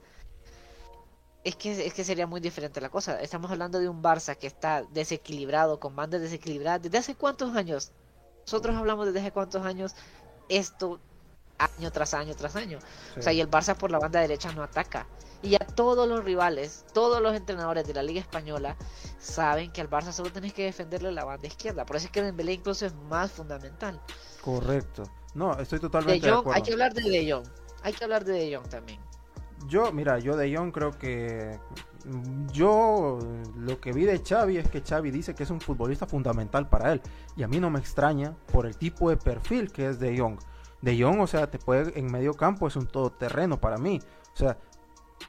B: es que, es que sería muy diferente la cosa. Estamos hablando de un Barça que está desequilibrado, con bandas desequilibradas. ¿Desde hace cuántos años? Nosotros hablamos desde hace cuántos años esto año tras año tras año. O sea, y el Barça por la banda derecha no ataca. Y a todos los rivales, todos los entrenadores de la Liga Española saben que al Barça solo tenés que defenderle la banda izquierda. Por eso es que Dembélé incluso es más fundamental.
A: Correcto. No, estoy totalmente de, acuerdo.
B: Hay que hablar de De Jong. Hay que hablar de De Jong también.
A: Yo, mira, yo de Jong creo que yo lo que vi de Xavi es que Xavi dice que es un futbolista fundamental para él y a mí no me extraña por el tipo de perfil que es de Jong. De Jong, o sea, te puede en medio campo es un todoterreno para mí. O sea,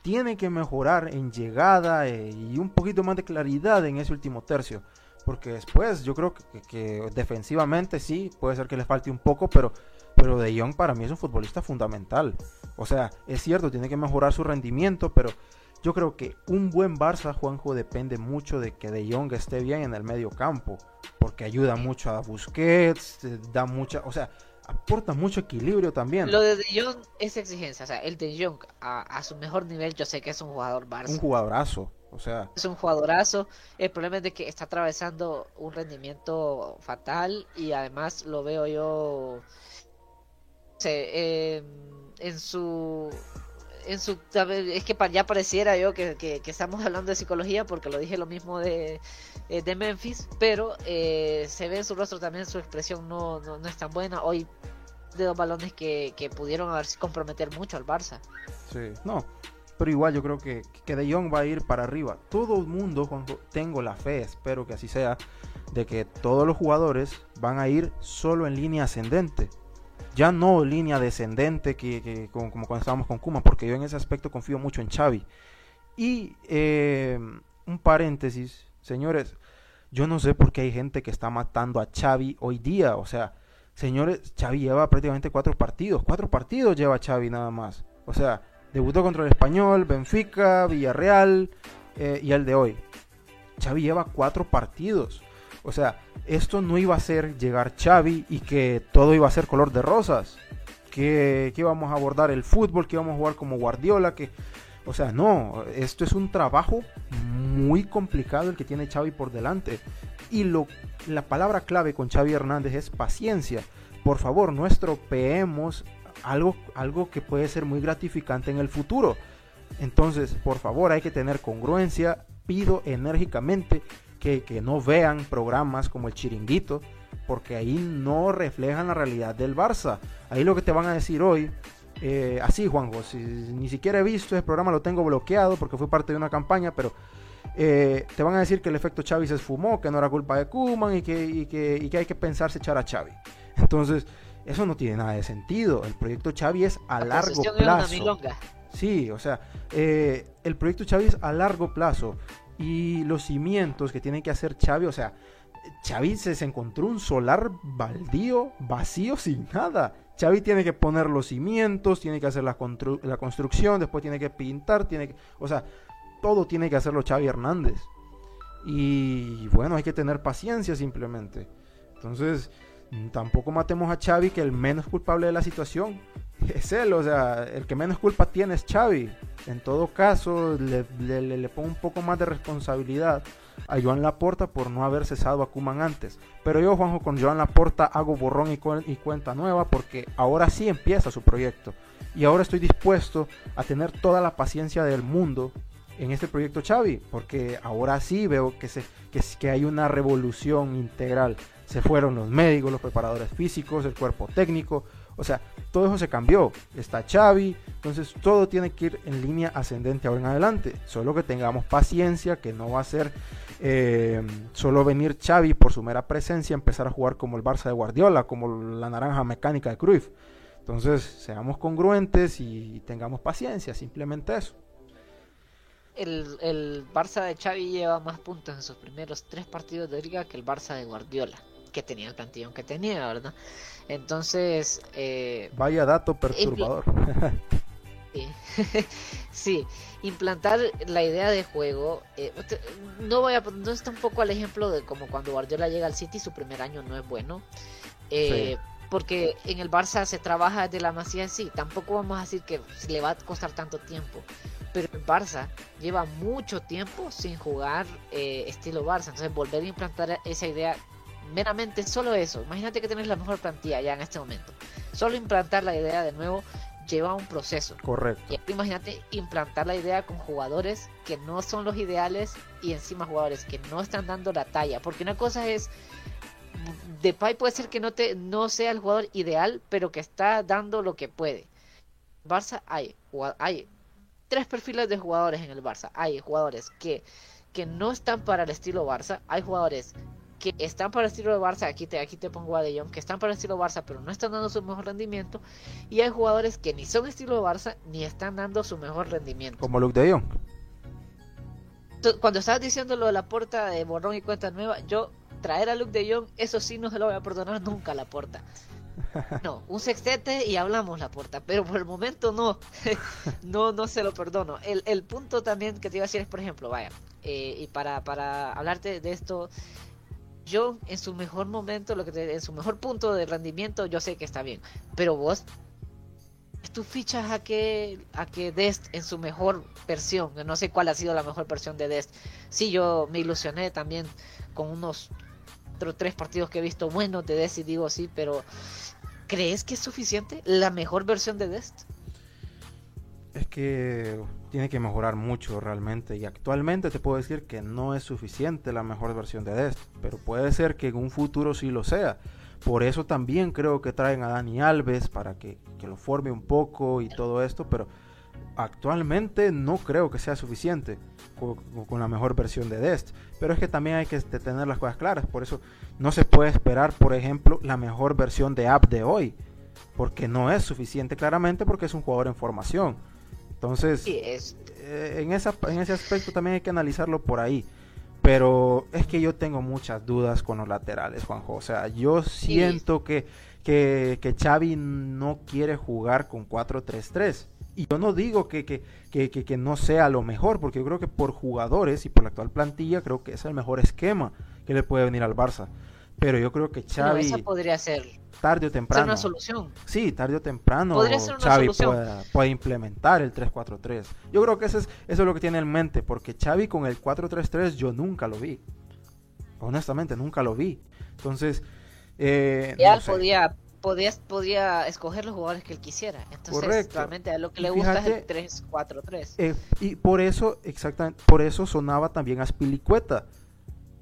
A: tiene que mejorar en llegada eh, y un poquito más de claridad en ese último tercio. Porque después yo creo que, que defensivamente sí, puede ser que le falte un poco, pero pero De Jong para mí es un futbolista fundamental. O sea, es cierto, tiene que mejorar su rendimiento, pero yo creo que un buen Barça, Juanjo, depende mucho de que De Jong esté bien en el medio campo, porque ayuda mucho a Busquets, da mucha, o sea, aporta mucho equilibrio también.
B: Lo de De Jong es exigencia, o sea, el De Jong a, su mejor nivel, yo sé que es un jugador Barça.
A: Un jugadorazo, o sea.
B: Es un jugadorazo. El problema es de que está atravesando un rendimiento fatal y además lo veo yo eh, en su en su es que ya pareciera yo que, estamos hablando de psicología porque lo dije lo mismo de, eh, de Memphis pero eh, se ve en su rostro también su expresión no, no, es tan buena. Hoy de dos balones que, que pudieron haber comprometer mucho al Barça.
A: Sí. No pero igual yo creo que, que De Jong va a ir para arriba. Todo el mundo tengo la fe espero que así sea de que todos los jugadores van a ir solo en línea ascendente ya no línea descendente que, como, cuando estábamos con Kuma, porque yo en ese aspecto confío mucho en Xavi. Y eh, un paréntesis, señores, yo no sé por qué hay gente que está matando a Xavi hoy día, o sea, señores, Xavi lleva prácticamente cuatro partidos, cuatro partidos lleva Xavi nada más, o sea, debutó contra el Español, Benfica, Villarreal eh, y el de hoy. Xavi lleva cuatro partidos. O sea, esto no iba a ser llegar Xavi y que todo iba a ser color de rosas. Que, que íbamos a abordar el fútbol, que íbamos a jugar como Guardiola, que... O sea, no, esto es un trabajo muy complicado el que tiene Xavi por delante. Y lo, la palabra clave con Xavi Hernández es paciencia. Por favor, no estropeemos algo, algo que puede ser muy gratificante en el futuro. Entonces, por favor, hay que tener congruencia. Pido enérgicamente que, no vean programas como el Chiringuito, porque ahí no reflejan la realidad del Barça. Ahí lo que te van a decir hoy, eh, así Juanjo, si, ni siquiera he visto ese programa, lo tengo bloqueado porque fue parte de una campaña, pero eh, te van a decir que el efecto Xavi se esfumó, que no era culpa de Kuman y que, y que, y que hay que pensarse echar a Xavi. Entonces, eso no tiene nada de sentido. El proyecto Xavi es a largo plazo. Sí, o sea, eh, el proyecto Xavi es a largo plazo y los cimientos que tiene que hacer Xavi, o sea, Xavi se, encontró un solar baldío, vacío, sin nada. Xavi tiene que poner los cimientos, tiene que hacer la, la construcción, después tiene que pintar, tiene que, o sea, todo tiene que hacerlo Xavi Hernández. Y bueno, hay que tener paciencia simplemente. Entonces, tampoco matemos a Xavi, que el menos culpable de la situación es él, o sea, el que menos culpa tiene es Xavi. En todo caso, le, le, pongo un poco más de responsabilidad a Joan Laporta por no haber cesado a Kuman antes. Pero yo, Juanjo, con Joan Laporta hago borrón y, y cuenta nueva porque ahora sí empieza su proyecto. Y ahora estoy dispuesto a tener toda la paciencia del mundo en este proyecto Xavi, porque ahora sí veo que, se, que, que hay una revolución integral. Se fueron los médicos, los preparadores físicos, el cuerpo técnico, o sea, todo eso se cambió. Está Xavi, entonces todo tiene que ir en línea ascendente ahora en adelante. Solo que tengamos paciencia, que no va a ser eh, solo venir Xavi por su mera presencia, empezar a jugar como el Barça de Guardiola, como la naranja mecánica de Cruyff. Entonces, seamos congruentes y tengamos paciencia, simplemente eso.
B: El, el Barça de Xavi lleva más puntos en sus primeros tres partidos de liga que el Barça de Guardiola que tenía el plantillón que tenía, ¿verdad? Entonces... Eh,
A: Vaya dato perturbador.
B: sí, implantar la idea de juego. Eh, no voy a no está un poco al ejemplo de como cuando Guardiola llega al City, su primer año no es bueno. Eh, porque en el Barça se trabaja desde la masía en sí. Tampoco vamos a decir que le va a costar tanto tiempo. Pero el Barça lleva mucho tiempo sin jugar estilo Barça. Entonces volver a implantar esa idea meramente solo eso. Imagínate que tienes la mejor plantilla ya en este momento. Solo implantar la idea de nuevo lleva un proceso.
A: Correcto.
B: Y imagínate implantar la idea con jugadores que no son los ideales y encima jugadores que no están dando la talla. Porque una cosa es Depay puede ser que no te no sea el jugador ideal, pero que está dando lo que puede. Barça hay hay tres perfiles de jugadores en el Barça. Hay jugadores que que no están para el estilo Barça, hay jugadores que están para el estilo de Barça, aquí te, aquí te pongo a De Jong, que están para el estilo de Barça, pero no están dando su mejor rendimiento. Y hay jugadores que ni son estilo de Barça, ni están dando su mejor rendimiento.
A: Como Luke De Jong.
B: Cuando estabas diciendo lo de la puerta de borrón y cuenta nueva, yo traer a Luke De Jong, eso sí no se lo voy a perdonar nunca a la puerta. No, un sextete y hablamos la puerta, pero por el momento no, no, no se lo perdono. El, el punto también que te iba a decir es, por ejemplo, vaya, eh, y para, para hablarte de esto, yo en su mejor momento, lo que en su mejor punto de rendimiento, yo sé que está bien. Pero vos, tú fichas a que, a que Dest en su mejor versión, no sé cuál ha sido la mejor versión de Dest. Sí, yo me ilusioné también con unos otros tres partidos que he visto buenos de Dest y digo sí, pero ¿crees que es suficiente la mejor versión de Dest?
A: Es que tiene que mejorar mucho realmente y actualmente te puedo decir que no es suficiente la mejor versión de Dest, pero puede ser que en un futuro sí lo sea. Por eso también creo que traen a Dani Alves para que, lo forme un poco y todo esto, pero actualmente no creo que sea suficiente con, la mejor versión de Dest. Pero es que también hay que tener las cosas claras, por eso no se puede esperar, por ejemplo, la mejor versión de App de hoy, porque no es suficiente claramente porque es un jugador en formación entonces, eh, en, esa, en ese aspecto también hay que analizarlo por ahí. Pero es que yo tengo muchas dudas con los laterales, Juanjo. O sea, yo siento que, que, que, Xavi no quiere jugar con 4-3-3. Y yo no digo que, que, que, que, no sea lo mejor, porque yo creo que por jugadores y por la actual plantilla, creo que es el mejor esquema que le puede venir al Barça. Pero yo creo que Xavi... esa
B: podría ser
A: tarde o temprano.
B: una solución.
A: Sí, tarde o temprano
B: Podría ser una Xavi
A: Puede, implementar el 3-4-3. Yo creo que eso es, eso es lo que tiene en mente, porque Xavi con el 4-3-3 yo nunca lo vi. Honestamente, nunca lo vi. Entonces...
B: Eh, podía podía, podía escoger los jugadores que él quisiera. Entonces, realmente a lo que le gusta es el 3-4-3.
A: Eh, y por eso, exactamente, por eso sonaba también Aspilicueta.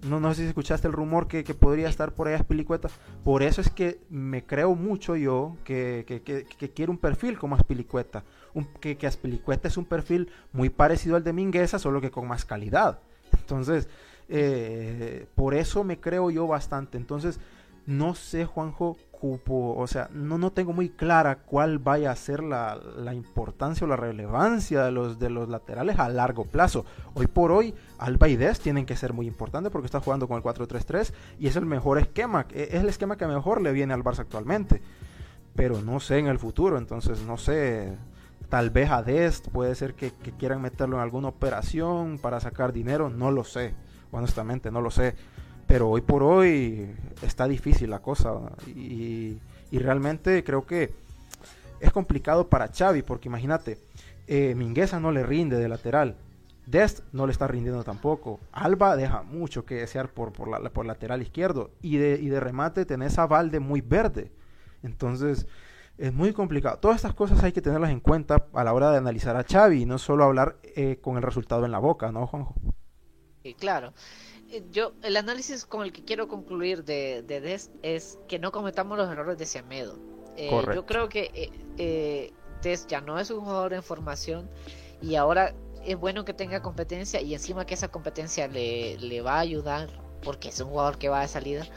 A: No, no sé si escuchaste el rumor que, podría estar por ahí Aspilicueta. Por eso es que me creo mucho yo que, que, quiero un perfil como Aspilicueta. Un, que, que Aspilicueta es un perfil muy parecido al de Mingueza, solo que con más calidad. Entonces, eh, por eso me creo yo bastante. Entonces, no sé, Juanjo, cupo, o sea, no, no tengo muy clara cuál vaya a ser la, importancia o la relevancia de los, de los laterales a largo plazo. Hoy por hoy, Alba y Des tienen que ser muy importantes porque está jugando con el 4-3-3 y es el mejor esquema, e, es el esquema que mejor le viene al Barça actualmente. Pero no sé en el futuro, entonces no sé. Tal vez a Dest puede ser que quieran meterlo en alguna operación para sacar dinero, no lo sé. Honestamente, no lo sé pero hoy por hoy está difícil la cosa y, realmente creo que es complicado para Xavi porque imagínate, eh, Mingueza no le rinde de lateral, Dest no le está rindiendo tampoco, Alba deja mucho que desear por, por, la, por lateral izquierdo y de, y de remate tenés a Valde muy verde, entonces es muy complicado. Todas estas cosas hay que tenerlas en cuenta a la hora de analizar a Xavi y no solo hablar eh, con el resultado en la boca, ¿no, Juanjo?
B: Sí, claro. Eh, yo el análisis con el que quiero concluir de, de Dest es que no cometamos los errores de Semedo. Eh, yo creo que eh, eh, Dest ya no es un jugador en formación y ahora es bueno que tenga competencia y encima que esa competencia le, le va a ayudar porque es un jugador que va de salida.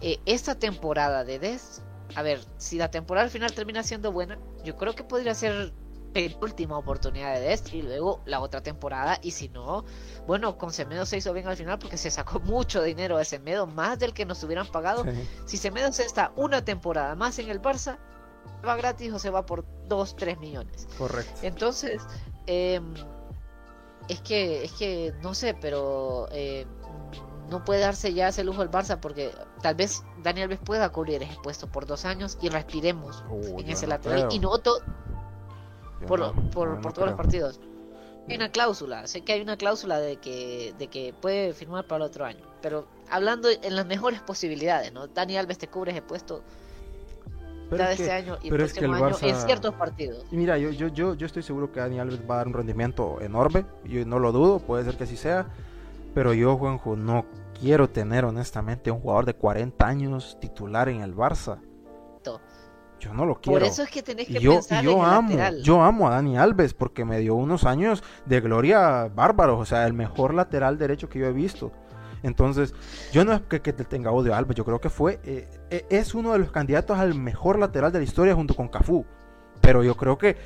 B: esta temporada de Dest, a ver, si la temporada al final termina siendo buena, yo creo que podría ser última oportunidad de Destri, luego la otra temporada, y si no, bueno, con Semedo se hizo bien al final porque se sacó mucho dinero de Semedo, más del que nos hubieran pagado. Si Semedo se está una temporada más en el Barça, va gratis o se va por 2, 3 millones.
A: Correcto.
B: Entonces, em, es que, es que, no sé, pero eh, no puede darse ya ese lujo el Barça porque tal vez Daniel Alves pueda cubrir ese puesto por dos años y respiremos en ese lateral. Y no, todo por, por, todos los partidos. Hay una cláusula, sé que hay una cláusula de que, de que puede firmar para el otro año, pero hablando en las mejores posibilidades, ¿no? Dani Alves te cubre ese puesto pero de este año y el próximo año en ciertos partidos.
A: Y mira, yo, yo, yo, yo estoy seguro que Dani Alves va a dar un rendimiento enorme, yo no lo dudo, puede ser que así sea, pero yo, Juanjo, no quiero tener honestamente un jugador de 40 años titular en el Barça. Yo no lo quiero.
B: Por eso es que tenés que
A: yo,
B: pensar
A: yo
B: en
A: amo,
B: lateral.
A: Yo amo a Dani Alves porque me dio unos años de gloria bárbaros. O sea, el mejor lateral derecho que yo he visto. Entonces, yo no es que, que tenga odio a Alves, yo creo que fue, eh, eh, es uno de los candidatos al mejor lateral de la historia junto con Cafú. Pero yo creo que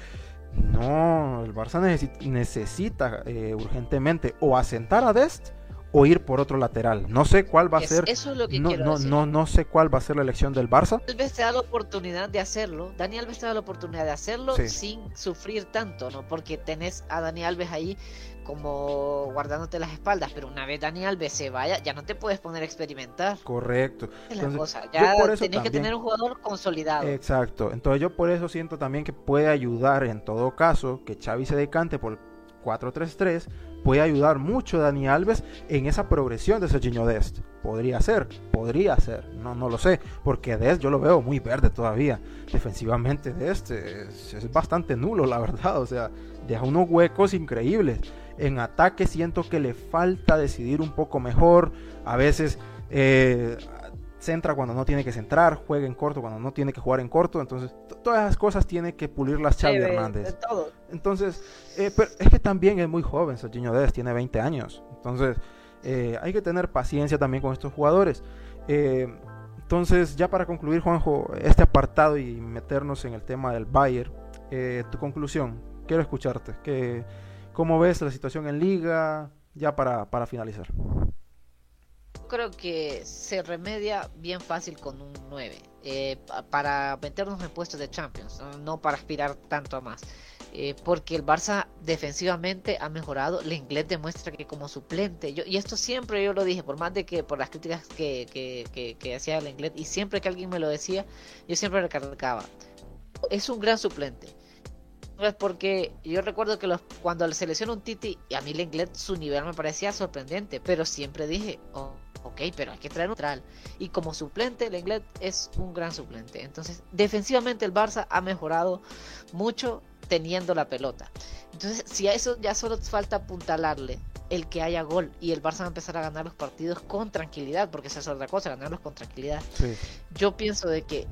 A: no, el Barça necesita, eh, urgentemente o asentar a Dest o ir por otro lateral. No sé cuál va a ser.
B: Eso es lo que
A: no,
B: quiero
A: no,
B: decir.
A: no, no sé cuál va a ser la elección del Barça.
B: Alves te da la oportunidad de hacerlo. Dani Alves te da la oportunidad de hacerlo sin sufrir tanto, ¿no? Porque tenés a Dani Alves ahí como guardándote las espaldas, pero una vez Dani Alves se vaya, ya no te puedes poner a experimentar.
A: Correcto.
B: Es la cosa. Ya tenés que tener un jugador consolidado.
A: Exacto. Entonces yo por eso siento también que puede ayudar en todo caso que Xavi se decante por 4-3-3 puede ayudar mucho Dani Alves en esa progresión de Serginho Dest. Podría ser, podría ser, no, no lo sé, porque Dest yo lo veo muy verde todavía. Defensivamente Dest es, es bastante nulo, la verdad, o sea, deja unos huecos increíbles. En ataque siento que le falta decidir un poco mejor, a veces eh, centra cuando no tiene que centrar, juega en corto cuando no tiene que jugar en corto, entonces todas esas cosas tiene que pulir las Xavi Hernández. Entonces, eh, pero es que también es muy joven, Serginho Dez tiene 20 años, entonces eh, hay que tener paciencia también con estos jugadores. Eh, entonces, ya para concluir, Juanjo, este apartado y meternos en el tema del Bayern, tu conclusión, quiero escucharte, que, ¿cómo ves la situación en liga? Ya para, para finalizar
B: creo que se remedia bien fácil con un 9. Eh, para meternos en puestos de Champions, no para aspirar tanto a más. Eh, porque el Barça defensivamente ha mejorado. El inglés demuestra que como suplente, yo, y esto siempre yo lo dije, por más de que por las críticas que, que, que, hacía el inglés, y siempre que alguien me lo decía, yo siempre recalcaba, es un gran suplente es porque yo recuerdo que los, cuando se lesiona un Titi, y a mí Lenglet su nivel me parecía sorprendente, pero siempre dije, oh, ok, pero hay que traer un neutral. Y como suplente, Lenglet es un gran suplente. Entonces, defensivamente el Barça ha mejorado mucho teniendo la pelota. Entonces, si a eso ya solo falta apuntalarle el que haya gol y el Barça va a empezar a ganar los partidos con tranquilidad, porque esa es otra cosa, ganarlos con tranquilidad. Yo pienso de que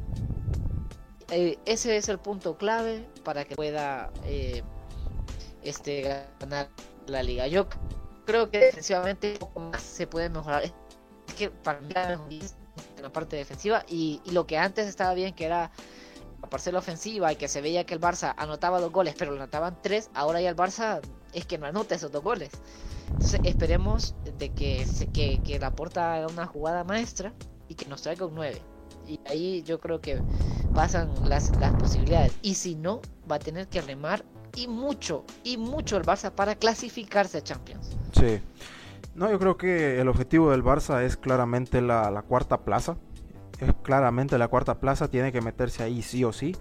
B: eh, ese es el punto clave para que pueda eh, este ganar la liga. Yo creo que defensivamente poco más se puede mejorar. Es que para mí en la parte defensiva y, lo que antes estaba bien que era la parcela ofensiva y que se veía que el Barça anotaba dos goles pero lo anotaban tres, ahora ya el Barça es que no anota esos dos goles. Entonces esperemos de que, que, que la porta haga una jugada maestra y que nos traiga un 9 y ahí yo creo que pasan las, las posibilidades. Y si no, va a tener que remar y mucho, y mucho el Barça para clasificarse a Champions.
A: Sí. No, yo creo que el objetivo del Barça es claramente la, cuarta plaza. Es claramente la cuarta plaza, tiene que meterse ahí sí o sí.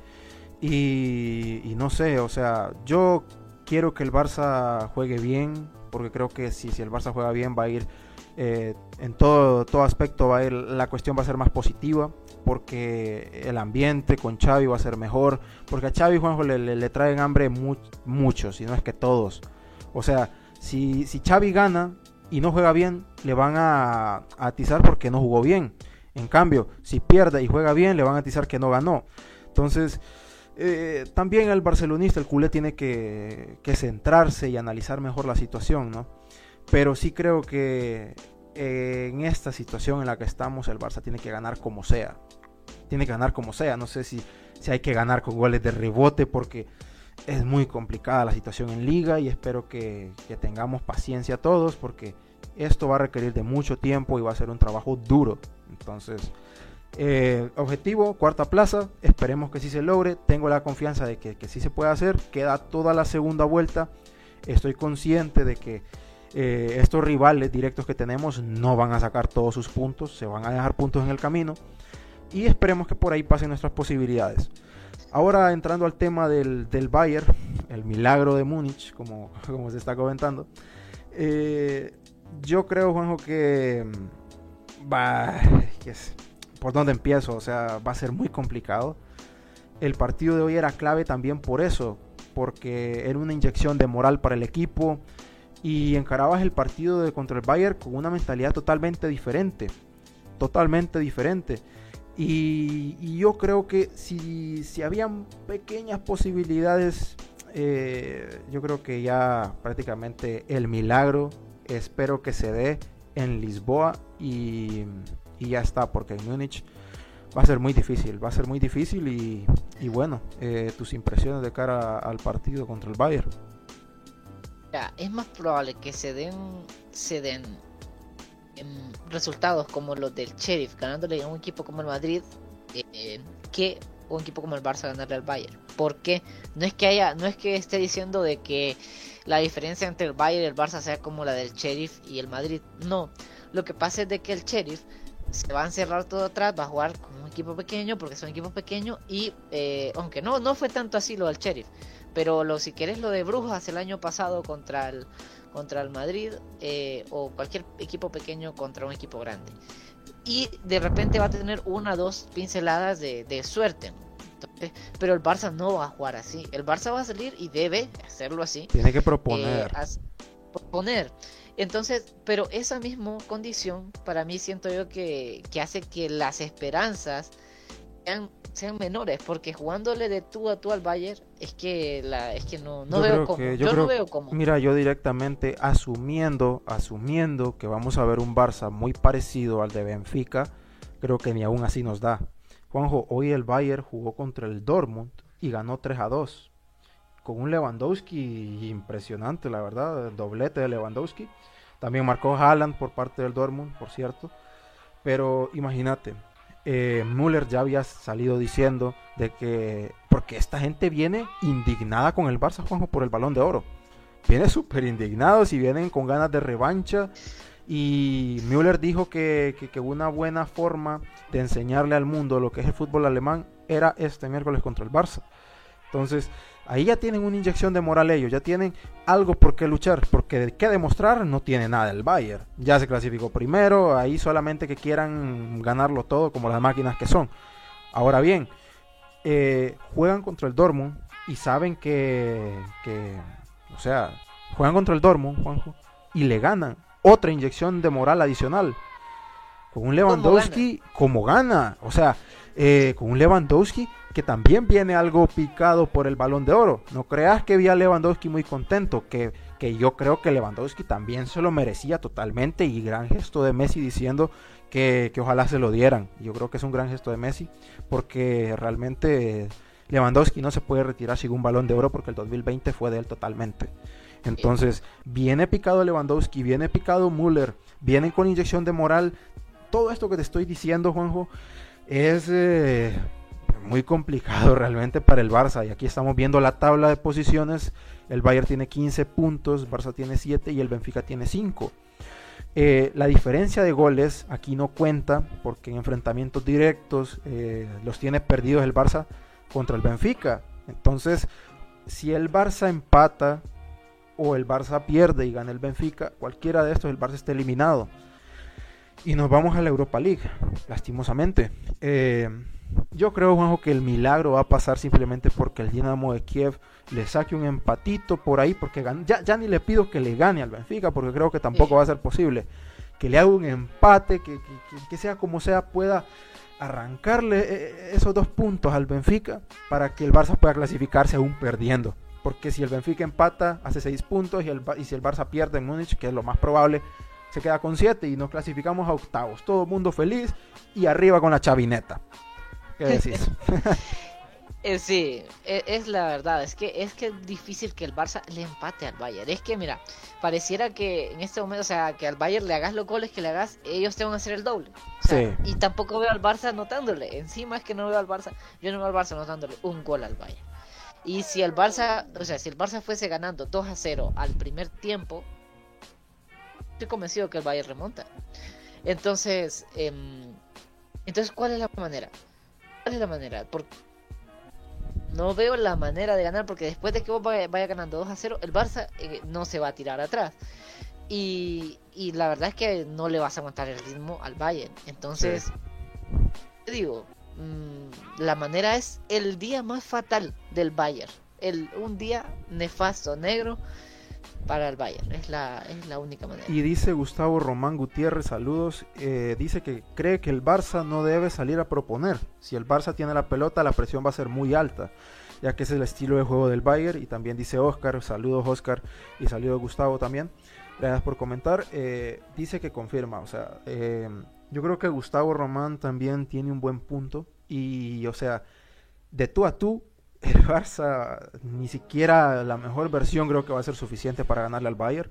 A: Y, y, no sé, o sea, yo quiero que el Barça juegue bien, porque creo que si, si el Barça juega bien va a ir eh, en todo, todo aspecto, va a ir, la cuestión va a ser más positiva porque el ambiente con Xavi va a ser mejor, porque a Xavi Juanjo le, traen hambre muchos, si no es que todos. O sea, si, si Xavi gana y no juega bien, le van a, atizar porque no jugó bien. En cambio, si pierde y juega bien, le van a atizar que no ganó. Entonces, eh, también el barcelonista, el culé, tiene que, que, centrarse y analizar mejor la situación, ¿no? Pero sí creo que en esta situación en la que estamos, el Barça tiene que ganar como sea. Tiene que ganar como sea. No sé si, si hay que ganar con goles de rebote porque es muy complicada la situación en liga y espero que, tengamos paciencia todos porque esto va a requerir de mucho tiempo y va a ser un trabajo duro. Entonces, eh, objetivo, cuarta plaza, esperemos que sí se logre. Tengo la confianza de que, que sí se puede hacer. Queda toda la segunda vuelta. Estoy consciente de que eh, estos rivales directos que tenemos no van a sacar todos sus puntos, se van a dejar puntos en el camino y esperemos que por ahí pasen nuestras posibilidades. Ahora entrando al tema del, del Bayern, el milagro de Múnich, como, como se está comentando, eh, yo creo, Juanjo, que mm, va, por dónde empiezo, o sea, va a ser muy complicado. El partido de hoy era clave también por eso, porque era una inyección de moral para el equipo y encarabas el partido de contra el Bayern con una mentalidad totalmente diferente, totalmente diferente. Y, yo creo que si, si habían pequeñas posibilidades, eh, yo creo que ya prácticamente el milagro espero que se dé en Lisboa y, ya está, porque en Múnich va a ser muy difícil, va a ser muy difícil y, bueno, eh, tus impresiones de cara al partido contra el Bayern.
B: Es más probable que se den, se den resultados como los del Sheriff ganándole a un equipo como el Madrid eh, que un equipo como el Barça ganarle al Bayern. Porque no es que haya, no es que esté diciendo de que la diferencia entre el Bayern y el Barça sea como la del Sheriff y el Madrid. No, lo que pasa es de que el Sheriff se va a encerrar todo atrás, va a jugar con un equipo pequeño porque son equipos pequeños y eh, aunque no, no fue tanto así lo del Sheriff. Pero lo, si querés lo de Brujas el año pasado contra el, contra el Madrid eh, o cualquier equipo pequeño contra un equipo grande. Y de repente va a tener una o dos pinceladas de, suerte. pero el Barça no va a jugar así. El Barça va a salir y debe hacerlo así.
A: Tiene que proponer.
B: Eh, proponer. Entonces, pero esa misma condición para mí siento yo que, que hace que las esperanzas sean sean menores, porque jugándole de tú a tú al Bayern es que la es que no, no veo cómo. yo, no veo cómo.
A: Mira, yo directamente asumiendo, asumiendo que vamos a ver un Barça muy parecido al de Benfica, creo que ni aún así nos da. Juanjo, hoy el Bayern jugó contra el Dortmund y ganó 3 a 2. Con un Lewandowski impresionante, la verdad, el doblete de Lewandowski. También marcó Haaland por parte del Dortmund, por cierto. Pero imagínate, eh, Müller ya había salido diciendo de que, porque esta gente viene indignada con el Barça, Juanjo, por el balón de oro. Viene súper indignado y vienen con ganas de revancha. Y Müller dijo que, que, una buena forma de enseñarle al mundo lo que es el fútbol alemán era este miércoles contra el Barça. Entonces, Ahí ya tienen una inyección de moral ellos, ya tienen algo por qué luchar, porque de qué demostrar no tiene nada el Bayern. Ya se clasificó primero, ahí solamente que quieran ganarlo todo como las máquinas que son. Ahora bien, eh, juegan contra el Dortmund y saben que, que, o sea, juegan contra el Dortmund, Juanjo, y le ganan otra inyección de moral adicional. Con un Lewandowski como gana, o sea, eh, con un Lewandowski que también viene algo picado por el balón de oro. No creas que vi a Lewandowski muy contento, que, que yo creo que Lewandowski también se lo merecía totalmente y gran gesto de Messi diciendo que, que, ojalá se lo dieran. Yo creo que es un gran gesto de Messi porque realmente Lewandowski no se puede retirar sin un balón de oro porque el 2020 fue de él totalmente. Entonces, viene picado Lewandowski, viene picado Müller, vienen con inyección de moral. Todo esto que te estoy diciendo, Juanjo, es eh, muy complicado realmente para el Barça. Y aquí estamos viendo la tabla de posiciones. El Bayern tiene 15 puntos, Barça tiene 7 y el Benfica tiene 5. Eh, la diferencia de goles aquí no cuenta porque en enfrentamientos directos eh, los tiene perdidos el Barça contra el Benfica. Entonces, si el Barça empata o el Barça pierde y gana el Benfica, cualquiera de estos el Barça está eliminado. Y nos vamos a la Europa League, lastimosamente. Eh, yo creo, Juanjo, que el milagro va a pasar simplemente porque el Dinamo de Kiev le saque un empatito por ahí, porque ya, ya ni le pido que le gane al Benfica, porque creo que tampoco va a ser posible. Que le haga un empate, que, que sea como sea, pueda arrancarle eh, esos dos puntos al Benfica para que el Barça pueda clasificarse aún perdiendo. Porque si el Benfica empata, hace 6 puntos y, el, y si el Barça pierde en Múnich, que es lo más probable, se queda con 7 y nos clasificamos a octavos. Todo el mundo feliz y arriba con la chavineta. ¿Qué decís?
B: Eh, sí, e, es, la verdad, es que es que es difícil que el Barça le empate al Bayern. Es que mira, pareciera que en este momento, o sea, que al Bayern le hagas los goles que le hagas, ellos te van a hacer el doble. sí. Y tampoco veo al Barça anotándole. Encima es que no veo al Barça, yo no veo al Barça anotándole un gol al Bayern. Y si el Barça, o sea, si el Barça fuese ganando 2 a 0 al primer tiempo, estoy convencido que el Bayern remonta. Entonces, em, entonces ¿cuál es la manera? ¿Cuál es la manera? Porque no veo la manera de ganar porque después de que vos vaya, ganando 2 a 0, el Barça eh, no se va a tirar atrás. Y, y, la verdad es que no le vas a aguantar el ritmo al Bayern. Entonces, te digo, mmm, la manera es el día más fatal del Bayern. El, un día nefasto, negro para el Bayern. Es la, es la única manera.
A: Y dice Gustavo Román Gutiérrez, saludos, eh, dice que cree que el Barça no debe salir a proponer. Si el Barça tiene la pelota, la presión va a ser muy alta, ya que es el estilo de juego del Bayern. Y también dice Oscar, saludos Oscar y saludos Gustavo también. Gracias por comentar. Eh, dice que confirma, o sea, eh, yo creo que Gustavo Román también tiene un buen punto. Y, o sea, de tú a tú, el Barça ni siquiera la mejor versión creo que va a ser suficiente para ganarle al Bayern.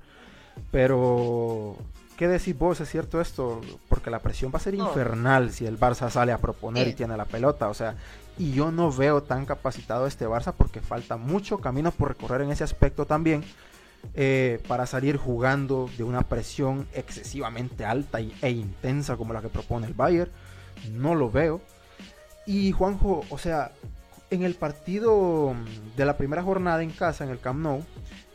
A: Pero, ¿qué decís vos? ¿Es cierto esto? Porque la presión va a ser infernal si el Barça sale a proponer y tiene la pelota. O sea, y yo no veo tan capacitado este Barça porque falta mucho camino por recorrer en ese aspecto también. Eh, para salir jugando de una presión excesivamente alta e intensa como la que propone el Bayern. No lo veo. Y Juanjo, o sea, en el partido de la primera jornada en casa, en el Camp Nou,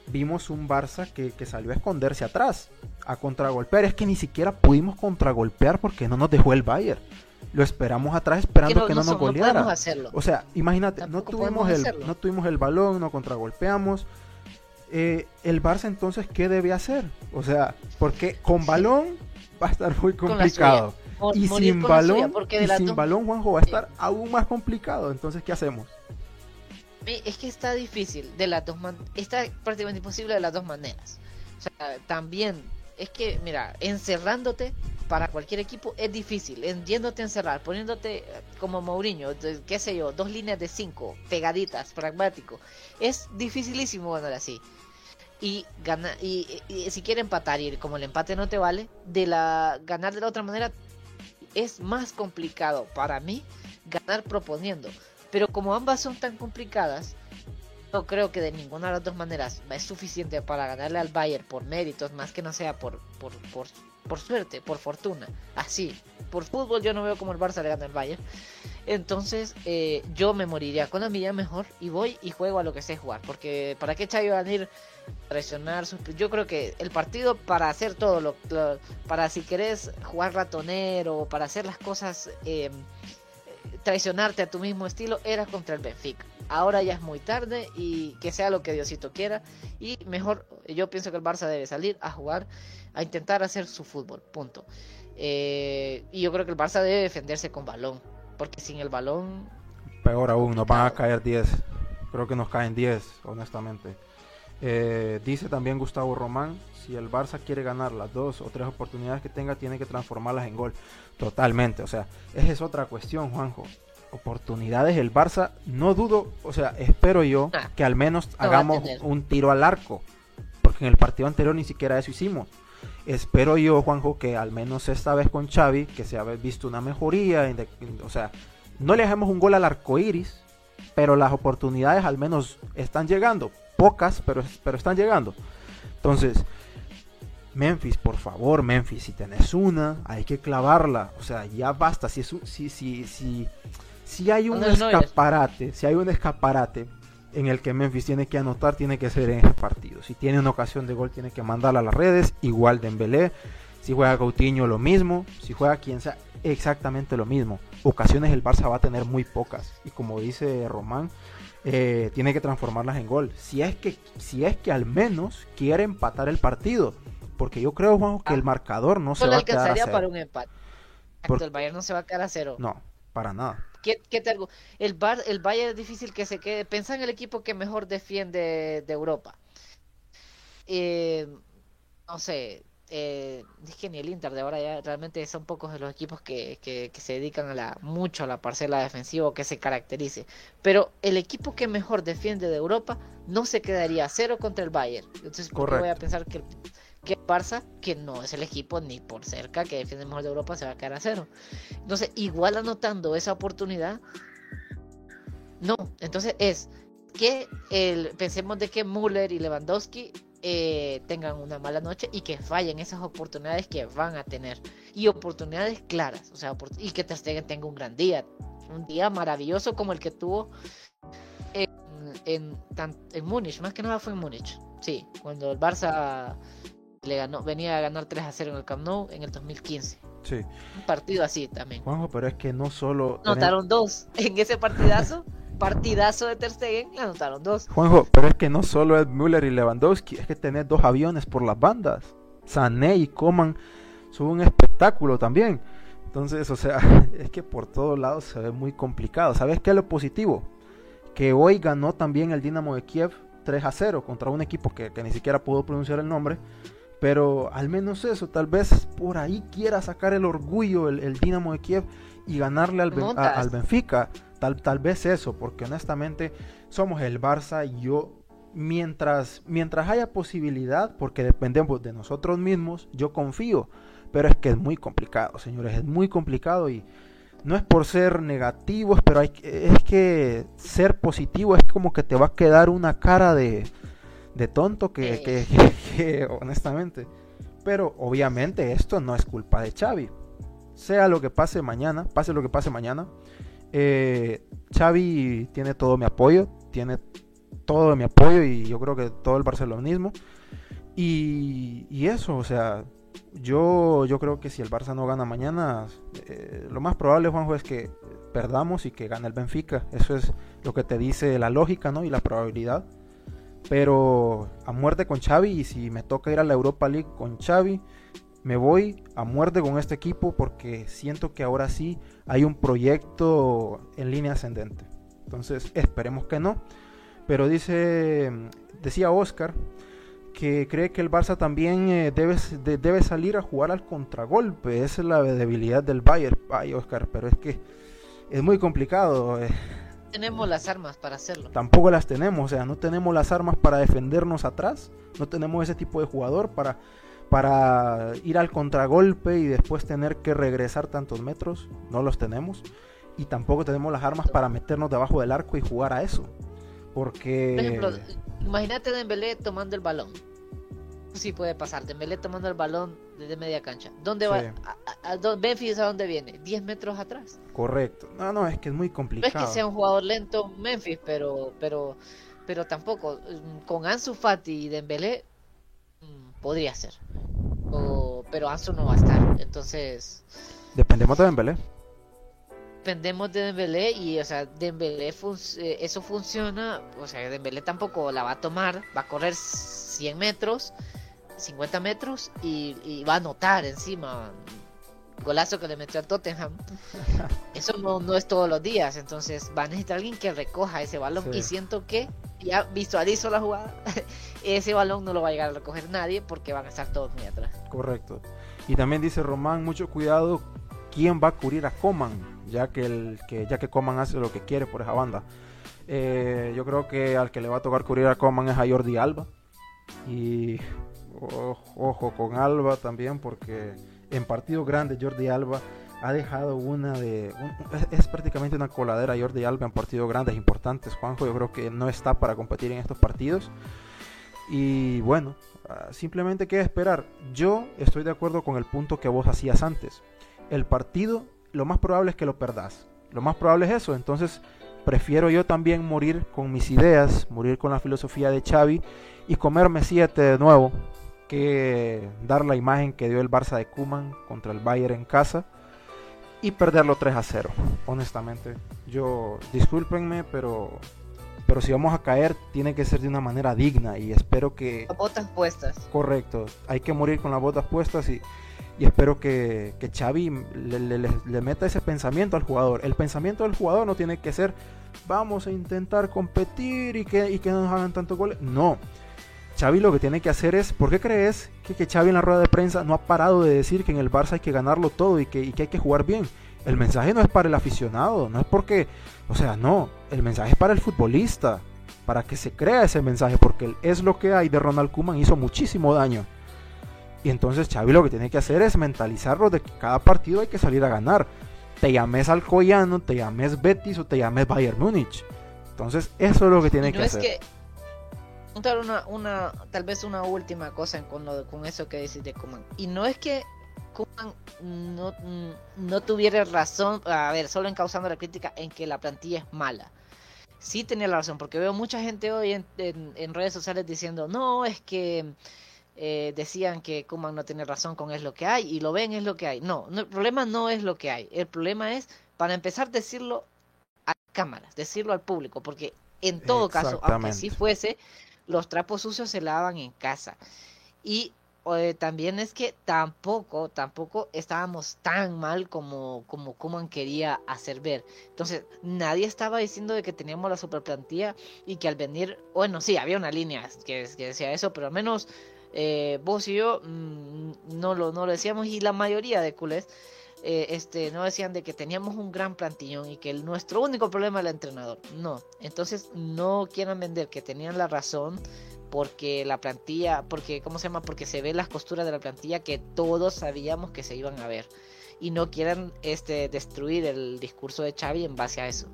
A: vimos un Barça que, salió a esconderse atrás, a contragolpear. Es que ni siquiera pudimos contragolpear porque no nos dejó el Bayern. Lo esperamos atrás esperando que no, nos goleara. o sea, imagínate, no tuvimos, el, no tuvimos el balón, no contragolpeamos. Eh, el Barça entonces, ¿qué debe hacer? O sea, porque con balón va a estar muy complicado y sin balón, sin balón, Juanjo, va a estar aún más complicado. Entonces, ¿qué hacemos?
B: Es que está difícil de las dos está prácticamente imposible de las dos maneras. O sea, también es que, mira, encerrándote para cualquier equipo es difícil, yéndote a encerrar, poniéndote eh, como Mourinho, qué sé yo, dos líneas de cinco, pegaditas, pragmático. Es dificilísimo ganar así. Y, gana, y, y, si quiere empatar y como el empate no te vale, de la ganar de la otra manera es más complicado para mí ganar proponiendo. Pero como ambas son tan complicadas, no creo que de ninguna de las dos maneras es suficiente para ganarle al Bayern por méritos, más que no sea por, por, por, suerte, por fortuna. Así, por fútbol yo no veo como el Barça le gana al Bayern. Entonces eh, yo me moriría con la milla mejor y voy y juego a lo que sé jugar. Porque ¿para qué Xavi va a ir a traicionar? Yo creo que el partido para hacer todo, lo, para si querés jugar ratonero, para hacer las cosas, eh, traicionarte a tu mismo estilo, era contra el Benfica. Ahora ya es muy tarde y que sea lo que Diosito quiera. Y mejor, yo pienso que el Barça debe salir a jugar, a intentar hacer su fútbol. Punto. Eh, y yo creo que el Barça debe defenderse con balón porque sin el balón.
A: Peor aún, nos van a caer 10. Creo que nos caen 10, honestamente. Eh, dice también Gustavo Román, si el Barça quiere ganar las dos o tres oportunidades que tenga, tiene que transformarlas en gol. Totalmente, o sea, esa es otra cuestión, Juanjo. Oportunidades, el Barça, no dudo, o sea, espero yo ah, que al menos hagamos un tiro al arco, porque en el partido anterior ni siquiera eso hicimos. Espero yo, Juanjo, que al menos esta vez con Xavi, que se ha visto una mejoría, o sea, no le dejemos un gol al arco iris, pero las oportunidades al menos están llegando, pocas, pero, pero están llegando. Entonces, Memphis, por favor, Memphis, si tenés una, hay que clavarla. O sea, ya basta. Si, es si, si, si, si hay un escaparate, si hay un escaparate en el que Memphis tiene que anotar tiene que ser en este partido. Si tiene una ocasión de gol tiene que mandarla a las redes, igual de Embelé. Si juega Coutinho lo mismo, si juega quien sea exactamente lo mismo. Ocasiones el Barça va a tener muy pocas y como dice Román, eh, tiene que transformarlas en gol. Si es que si es que al menos quiere empatar el partido, porque yo creo que el ah. marcador no, se va a quedar a cero.
B: para un empate. el Bayern no se va a quedar a cero.
A: No, para nada.
B: ¿Qué, te, el, Bar, el Bayern es difícil que se quede. Pensá en el equipo que mejor defiende de Europa. Eh, no sé, eh, es que ni el Inter de ahora ya realmente son pocos de los equipos que, que, se dedican a la, mucho a la parcela defensiva o que se caracterice. Pero el equipo que mejor defiende de Europa no se quedaría a cero contra el Bayern. Entonces, ¿por voy a pensar que que Barça, que no es el equipo ni por cerca que defiende mejor de Europa, se va a quedar a cero. Entonces, igual anotando esa oportunidad, no. Entonces es que pensemos de que Müller y Lewandowski eh, tengan una mala noche y que fallen esas oportunidades que van a tener. Y oportunidades claras, o sea, y que Ter tenga un gran día. Un día maravilloso como el que tuvo en Múnich, más que nada fue en Múnich. Sí, cuando el Barça le ganó, venía a ganar 3 a 0 en el Camp Nou en el 2015. Sí. Un partido así también.
A: Juanjo, pero es que no solo.
B: Anotaron dos. En ese partidazo, partidazo de Ter Stegen, le anotaron dos.
A: Juanjo, pero es que no solo es Müller y Lewandowski, es que tener dos aviones por las bandas. Sané y Coman son un espectáculo también. Entonces, o sea, es que por todos lados se ve muy complicado. ¿Sabes qué es lo positivo? Que hoy ganó también el Dinamo de Kiev 3 a 0 contra un equipo que, que ni siquiera pudo pronunciar el nombre pero al menos eso, tal vez por ahí quiera sacar el orgullo el, Dinamo de Kiev y ganarle al, al Benfica. Tal, tal vez eso, porque honestamente somos el Barça y yo, mientras, mientras haya posibilidad, porque dependemos de nosotros mismos, yo confío. Pero es que es muy complicado, señores, es muy complicado y no es por ser negativos, pero hay, es que ser positivo es como que te va a quedar una cara de de tonto que, que, honestamente. Pero obviamente esto no es culpa de Xavi. Sea lo que pase mañana, pase lo que pase mañana, eh, Xavi tiene todo mi apoyo, tiene todo mi apoyo y yo creo que todo el barcelonismo. Y, y eso, o sea, yo, yo creo que si el Barça no gana mañana, eh, lo más probable, Juanjo, es que perdamos y que gane el Benfica. Eso es lo que te dice la lógica, ¿no? Y la probabilidad. Pero a muerte con Xavi y si me toca ir a la Europa League con Xavi, me voy a muerte con este equipo porque siento que ahora sí hay un proyecto en línea ascendente. Entonces esperemos que no. Pero dice, decía Oscar que cree que el Barça también eh, debe, debe salir a jugar al contragolpe. Esa es la debilidad del Bayern. Ay, Oscar, pero es que es muy complicado. Eh
B: tenemos las armas para hacerlo.
A: Tampoco las tenemos, o sea, no tenemos las armas para defendernos atrás, no tenemos ese tipo de jugador para, para ir al contragolpe y después tener que regresar tantos metros, no los tenemos. Y tampoco tenemos las armas para meternos debajo del arco y jugar a eso. Porque...
B: Por ejemplo, imagínate Dembélé tomando el balón. Sí puede pasar. Dembélé tomando el balón desde media cancha. ¿Dónde va? A, a, Memphis a dónde viene? 10 metros atrás.
A: Correcto. No, no, es que es muy complicado.
B: No es que sea un jugador lento Memphis, pero pero pero tampoco mm, con Ansu Fati y Dembélé mm, podría ser. pero Ansu no va a estar. Entonces,
A: dependemos de Dembélé
B: dependemos de Dembélé y o sea Dembélé eh, eso funciona o sea Dembélé tampoco la va a tomar va a correr 100 metros 50 metros y, va a anotar encima. Golazo que le metió a Tottenham. Eso no, es todos los días. Entonces va a necesitar alguien que recoja ese balón. Y siento que ya visualizo la jugada ese balón no lo va a llegar a recoger nadie porque van a estar todos muy atrás.
A: Correcto. Y también dice Román mucho cuidado quién va a cubrir a Coman ya que, el, que, ya que Coman hace lo que quiere por esa banda. Eh, yo creo que al que le va a tocar cubrir a Coman es a Jordi Alba. Y ojo con Alba también, porque en partido grande Jordi Alba ha dejado una de. es, prácticamente una coladera Jordi Alba en partidos grandes importantes. Juanjo, yo creo que no está para competir en estos partidos. Y bueno, ah, simplemente queda esperar. Yo estoy de acuerdo con el punto que vos hacías antes. El partido lo más probable es que lo perdás. Lo más probable es eso. Entonces, prefiero yo también morir con mis ideas, morir con la filosofía de Xavi y comerme siete de nuevo que dar la imagen que dio el Barça de Kuman contra el Bayern en casa y perderlo 3 a 0. Honestamente, yo discúlpenme, pero pero si vamos a caer tiene que ser de una manera digna y espero que
B: las botas puestas.
A: Correcto, hay que morir con las botas puestas y y espero que, que Xavi le, meta ese pensamiento al jugador. El pensamiento del jugador no tiene que ser vamos a intentar competir y que, y que no nos hagan tanto goles. No. Xavi lo que tiene que hacer es, ¿por qué crees que, que Xavi en la rueda de prensa no ha parado de decir que en el Barça hay que ganarlo todo y que, y que hay que jugar bien? El mensaje no es para el aficionado, no es porque, o sea, no, el mensaje es para el futbolista, para que se crea ese mensaje, porque es lo que hay de Ronald Koeman hizo muchísimo daño. Y entonces Xavi lo que tiene que hacer es mentalizarlo de que cada partido hay que salir a ganar. Te llames Alcoyano, te llames Betis o te llames Bayern Múnich. Entonces eso es lo que tiene que hacer. Que...
B: Una, una, tal vez una última cosa con, lo, con eso que decís de Kuman. Y no es que Kuman no, no tuviera razón, a ver, solo encauzando la crítica en que la plantilla es mala sí tenía la razón, porque veo mucha gente hoy en, en, redes sociales diciendo, no, es que eh, decían que Kuman no tiene razón con es lo que hay y lo ven es lo que hay. No, el problema no es lo que hay. El problema es, para empezar, decirlo a cámaras, decirlo al público, porque en todo caso, aunque así fuese, los trapos sucios se lavan en casa. Y eh, también es que tampoco, tampoco estábamos tan mal como, como Kuman quería hacer ver. Entonces, nadie estaba diciendo de que teníamos la superplantilla y que al venir, bueno, sí, había una línea que, que decía eso, pero al menos eh, vos y yo mm, no, lo, no lo decíamos y la mayoría de culés eh, este, no decían de que teníamos un gran plantillón y que el, nuestro único problema era el entrenador. No, entonces no quieran vender que tenían la razón porque la plantilla, porque, ¿cómo se llama? Porque se ven las costuras de la plantilla que todos sabíamos que se iban a ver. Y no quieran este, destruir el discurso de Xavi en base a eso.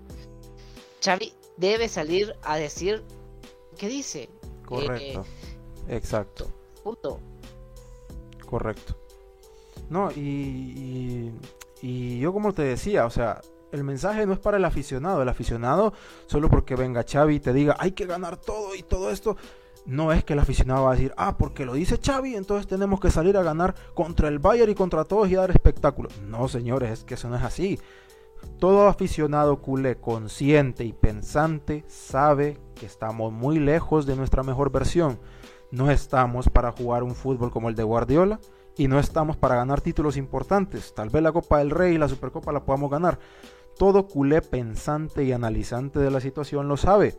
B: Xavi debe salir a decir qué dice.
A: Correcto. Eh, Exacto. Correcto. No, y, y, yo como te decía, o sea, el mensaje no es para el aficionado. El aficionado, solo porque venga Xavi y te diga, hay que ganar todo y todo esto, no es que el aficionado va a decir, ah, porque lo dice Xavi, entonces tenemos que salir a ganar contra el Bayern y contra todos y dar espectáculo. No, señores, es que eso no es así. Todo aficionado culé consciente y pensante sabe que estamos muy lejos de nuestra mejor versión no estamos para jugar un fútbol como el de Guardiola y no estamos para ganar títulos importantes. Tal vez la Copa del Rey y la Supercopa la podamos ganar. Todo culé pensante y analizante de la situación lo sabe.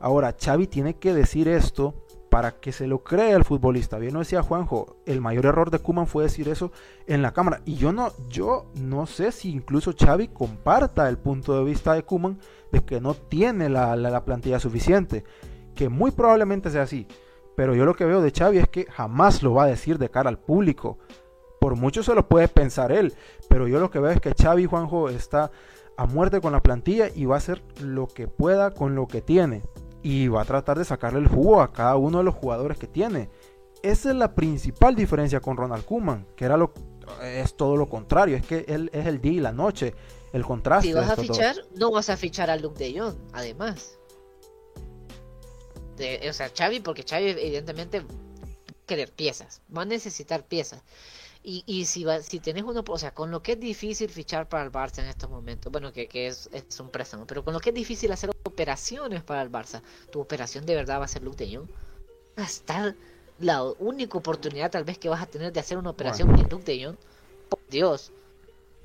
A: Ahora, Xavi tiene que decir esto para que se lo crea el futbolista. Bien lo decía Juanjo, el mayor error de Kuman fue decir eso en la cámara. Y yo no, yo no sé si incluso Xavi comparta el punto de vista de Kuman de que no tiene la, la plantilla suficiente. Que muy probablemente sea así. Pero yo lo que veo de Xavi es que jamás lo va a decir de cara al público. Por mucho se lo puede pensar él. Pero yo lo que veo es que Xavi Juanjo está a muerte con la plantilla y va a hacer lo que pueda con lo que tiene. Y va a tratar de sacarle el jugo a cada uno de los jugadores que tiene. esa es la principal diferencia con Ronald Koeman, que era lo es todo lo contrario, es que él es el día y la noche, el contraste.
B: Si vas a fichar, no vas a fichar a Luke de Jong, además. O sea, Xavi, porque Xavi evidentemente querer piezas, va a necesitar piezas. Y, y si va, si tienes uno, o sea, con lo que es difícil fichar para el Barça en estos momentos, bueno, que, que es, es, un préstamo, pero con lo que es difícil hacer operaciones para el Barça, tu operación de verdad va a ser Luke de Jong. Hasta la única oportunidad tal vez que vas a tener de hacer una operación con Luke de Jong. Por Dios.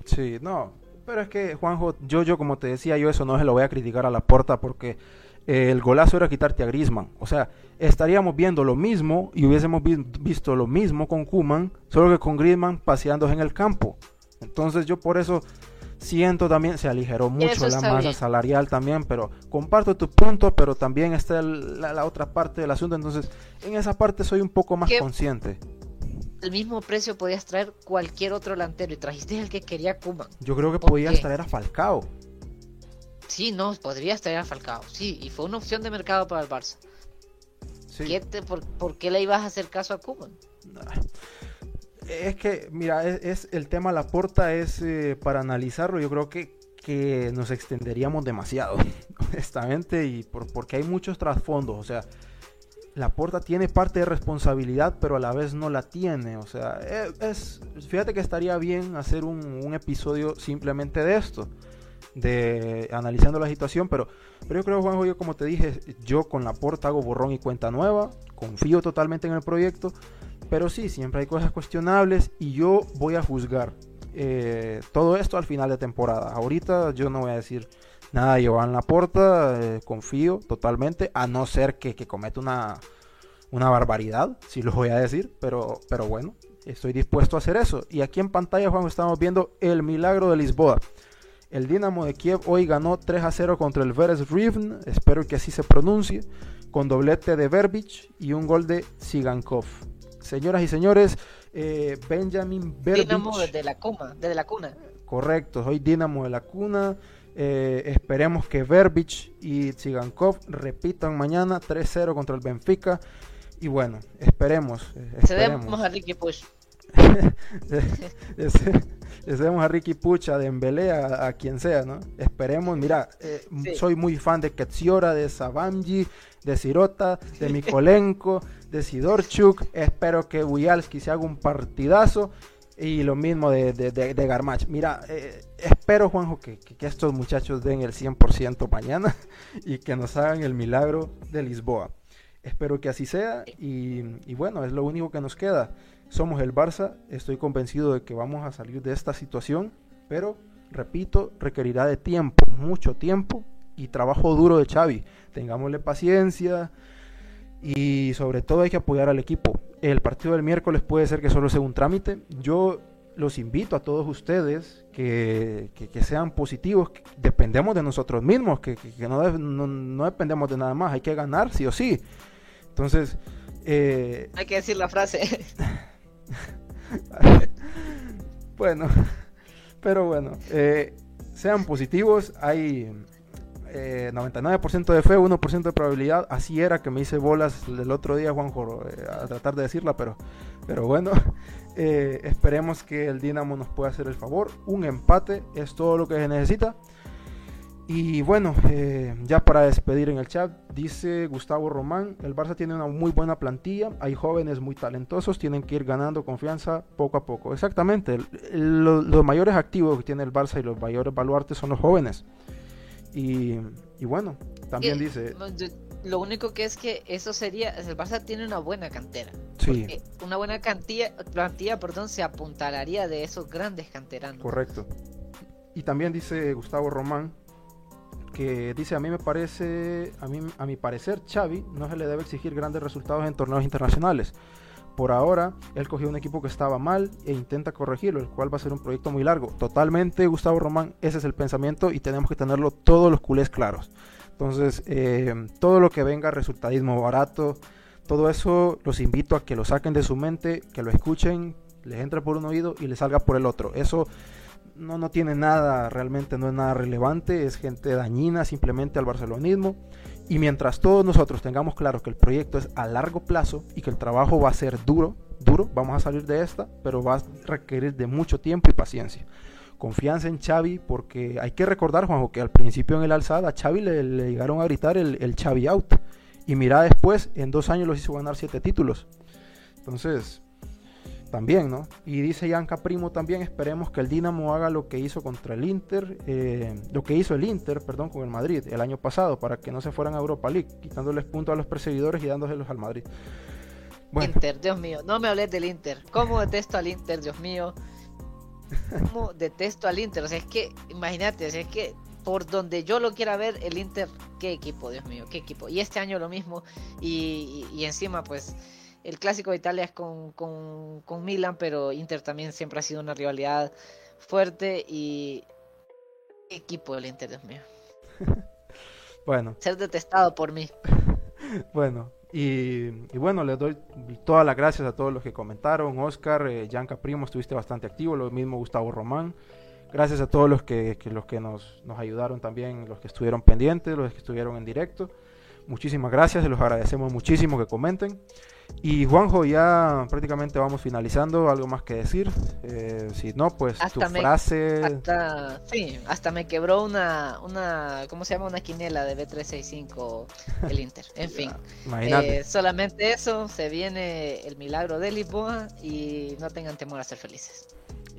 A: Sí, no, pero es que Juanjo, yo, yo como te decía, yo eso no se lo voy a criticar a la porta porque el golazo era quitarte a Grisman. O sea, estaríamos viendo lo mismo y hubiésemos visto lo mismo con Kuman, solo que con Grisman paseándose en el campo. Entonces yo por eso siento también, se aligeró mucho la masa salarial también, pero comparto tu punto, pero también está la, otra parte del asunto, entonces en esa parte soy un poco más consciente.
B: El mismo precio podías traer cualquier otro delantero y trajiste el que quería Kuman.
A: Yo creo que podías traer a Falcao.
B: Sí, no, podrías traer a Falcao, sí, y fue una opción de mercado para el Barça. por, qué le ibas a hacer caso a Kuman?
A: Es que, mira, es, el tema la porta es eh, para analizarlo, yo creo que, que nos extenderíamos demasiado, honestamente, y por, porque hay muchos trasfondos, o sea, la porta tiene parte de responsabilidad, pero a la vez no la tiene, o sea, e, es, fíjate que estaría bien hacer un, un episodio simplemente de esto de analizando la situación, pero, pero yo creo, Juanjo, yo como te dije, yo con la porta hago borrón y cuenta nueva, confío totalmente en el proyecto, pero sí, siempre hay cosas cuestionables y yo voy a juzgar eh, todo esto al final de temporada. Ahorita yo no voy a decir nada de Joan Laporta, eh, confío totalmente, a no ser que, que cometa una, una barbaridad, si lo voy a decir, pero, pero bueno, estoy dispuesto a hacer eso. Y aquí en pantalla, Juan, estamos viendo el milagro de Lisboa. El Dinamo de Kiev hoy ganó 3 a 0 contra el Veres Rivn, espero que así se pronuncie, con doblete de Verbich y un gol de Sigankov. Señoras y señores, eh, Benjamin Verbich.
B: Dinamo desde la, cuna, desde la cuna.
A: Correcto, hoy Dinamo de la cuna. Eh, esperemos que Verbich y Sigankov repitan mañana 3-0 contra el Benfica. Y bueno, esperemos. Esperemos.
B: a Ricky Push.
A: Deseemos a Ricky Pucha, a Dembélé, a, quien sea, ¿no? Esperemos, mira, eh, soy muy fan de Ketsiora, de Sabamji, de Sirota, de Mikolenko, de Sidorchuk, espero que Wialski se haga un partidazo y lo mismo de, de, Garmach. Mira, eh, espero, Juanjo, que, que, estos muchachos den el 100% mañana y que nos hagan el milagro de Lisboa. Espero que así sea y, y bueno, es lo único que nos queda somos el Barça, estoy convencido de que vamos a salir de esta situación, pero repito, requerirá de tiempo, mucho tiempo y trabajo duro de Xavi. Tengámosle paciencia y sobre todo hay que apoyar al equipo. El partido del miércoles puede ser que solo sea un trámite. Yo los invito a todos ustedes que, sean positivos, dependemos de nosotros mismos, que, no, no, dependemos de nada más, hay que ganar sí o sí. Entonces...
B: Eh, hay que decir la frase.
A: bueno, pero bueno, eh, sean positivos, hay 99% eh, de fe, 1% de probabilidad, así era que me hice bolas el otro día, Juanjo, eh, a tratar de decirla, pero, pero bueno, esperemos que el Dinamo nos pueda hacer el favor, un empate es todo lo que se necesita. Y bueno, eh, ya para despedir en el chat, dice Gustavo Román, el Barça tiene una muy buena plantilla, hay jóvenes muy talentosos, tienen que ir ganando confianza poco a poco. Exactamente, los mayores activos que tiene el Barça y los mayores baluartes son los jóvenes. Y, bueno, también dice...
B: Lo único que es que eso sería, el Barça tiene una buena cantera.
A: Sí.
B: Una buena cantilla, plantilla, perdón, se apuntalaría de esos grandes canteranos.
A: Correcto. Y también dice Gustavo Román, que dice a mí me parece a mí a mi parecer Xavi no se le debe exigir grandes resultados en torneos internacionales. Por ahora él cogió un equipo que estaba mal e intenta corregirlo el cual va a ser un proyecto muy largo. Totalmente Gustavo Román ese es el pensamiento y tenemos que tenerlo todos los culés claros. Entonces eh, todo lo que venga resultadismo barato todo eso los invito a que lo saquen de su mente que lo escuchen les entre por un oído y les salga por el otro. Eso no, no tiene nada, realmente no es nada relevante, es gente dañina simplemente al barcelonismo Y mientras todos nosotros tengamos claro que el proyecto es a largo plazo y que el trabajo va a ser duro, duro, vamos a salir de esta, pero va a requerir de mucho tiempo y paciencia. Confianza en Xavi, porque hay que recordar, Juanjo, que al principio en el alzada a Xavi le, llegaron a gritar el, el Xavi out. Y mira después, en dos años los hizo ganar siete títulos. Entonces, también, ¿no? Y dice Yanka Primo también, esperemos que el Dinamo haga lo que hizo contra el Inter, eh, lo que hizo el Inter, perdón, con el Madrid el año pasado, para que no se fueran a Europa League, quitándoles puntos a los perseguidores y dándoselos al Madrid.
B: Inter, Dios mío, no me hables del Inter. ¿Cómo detesto al Inter, Dios mío? ¿Cómo detesto al Inter? O sea, es que, imagínate, o sea, es que por donde yo lo quiera ver, el Inter, qué equipo, Dios mío, qué equipo. Y este año lo mismo, y, y encima, pues el clásico de Italia es con, con, Milan, pero Inter también siempre ha sido una rivalidad fuerte y equipo del Inter, Dios mío.
A: bueno.
B: Ser detestado por mí.
A: bueno, y, bueno, les doy todas las gracias a todos los que comentaron. Oscar, eh, Gianca Primo, estuviste bastante activo, lo mismo Gustavo Román. Gracias a todos los que, los que nos, nos ayudaron también, los que estuvieron pendientes, los que estuvieron en directo. Muchísimas gracias, se los agradecemos muchísimo que comenten. Y Juanjo, ya prácticamente vamos finalizando. ¿Algo más que decir? Eh, si no, pues tu frase.
B: Hasta, sí, hasta me quebró una, una. ¿Cómo se llama? Una quinela de B365 el Inter. En fin. Eh, solamente eso. Se viene el milagro de Lisboa y no tengan temor a ser felices.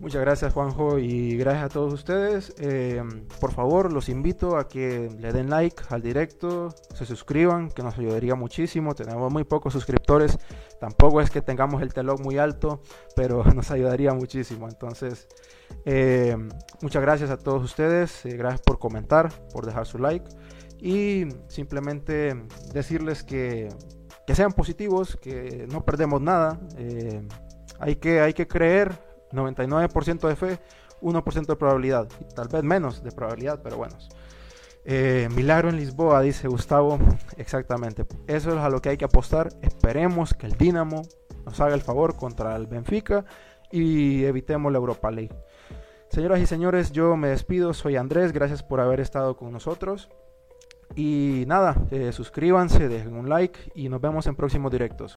A: Muchas gracias Juanjo y gracias a todos ustedes. Eh, por favor, los invito a que le den like al directo, se suscriban, que nos ayudaría muchísimo. Tenemos muy pocos suscriptores, tampoco es que tengamos el telón muy alto, pero nos ayudaría muchísimo. Entonces, eh, muchas gracias a todos ustedes, eh, gracias por comentar, por dejar su like y simplemente decirles que, que sean positivos, que no perdemos nada. hay, que, hay que creer 99% de fe, 1% de probabilidad. Y tal vez menos de probabilidad, pero bueno. Eh, milagro en Lisboa, dice Gustavo. Exactamente. Eso es a lo que hay que apostar. Esperemos que el Dinamo nos haga el favor contra el Benfica y evitemos la Europa League. Señoras y señores, yo me despido. Soy Andrés. Gracias por haber estado con nosotros. Y nada, eh, suscríbanse, dejen un like y nos vemos en próximos directos.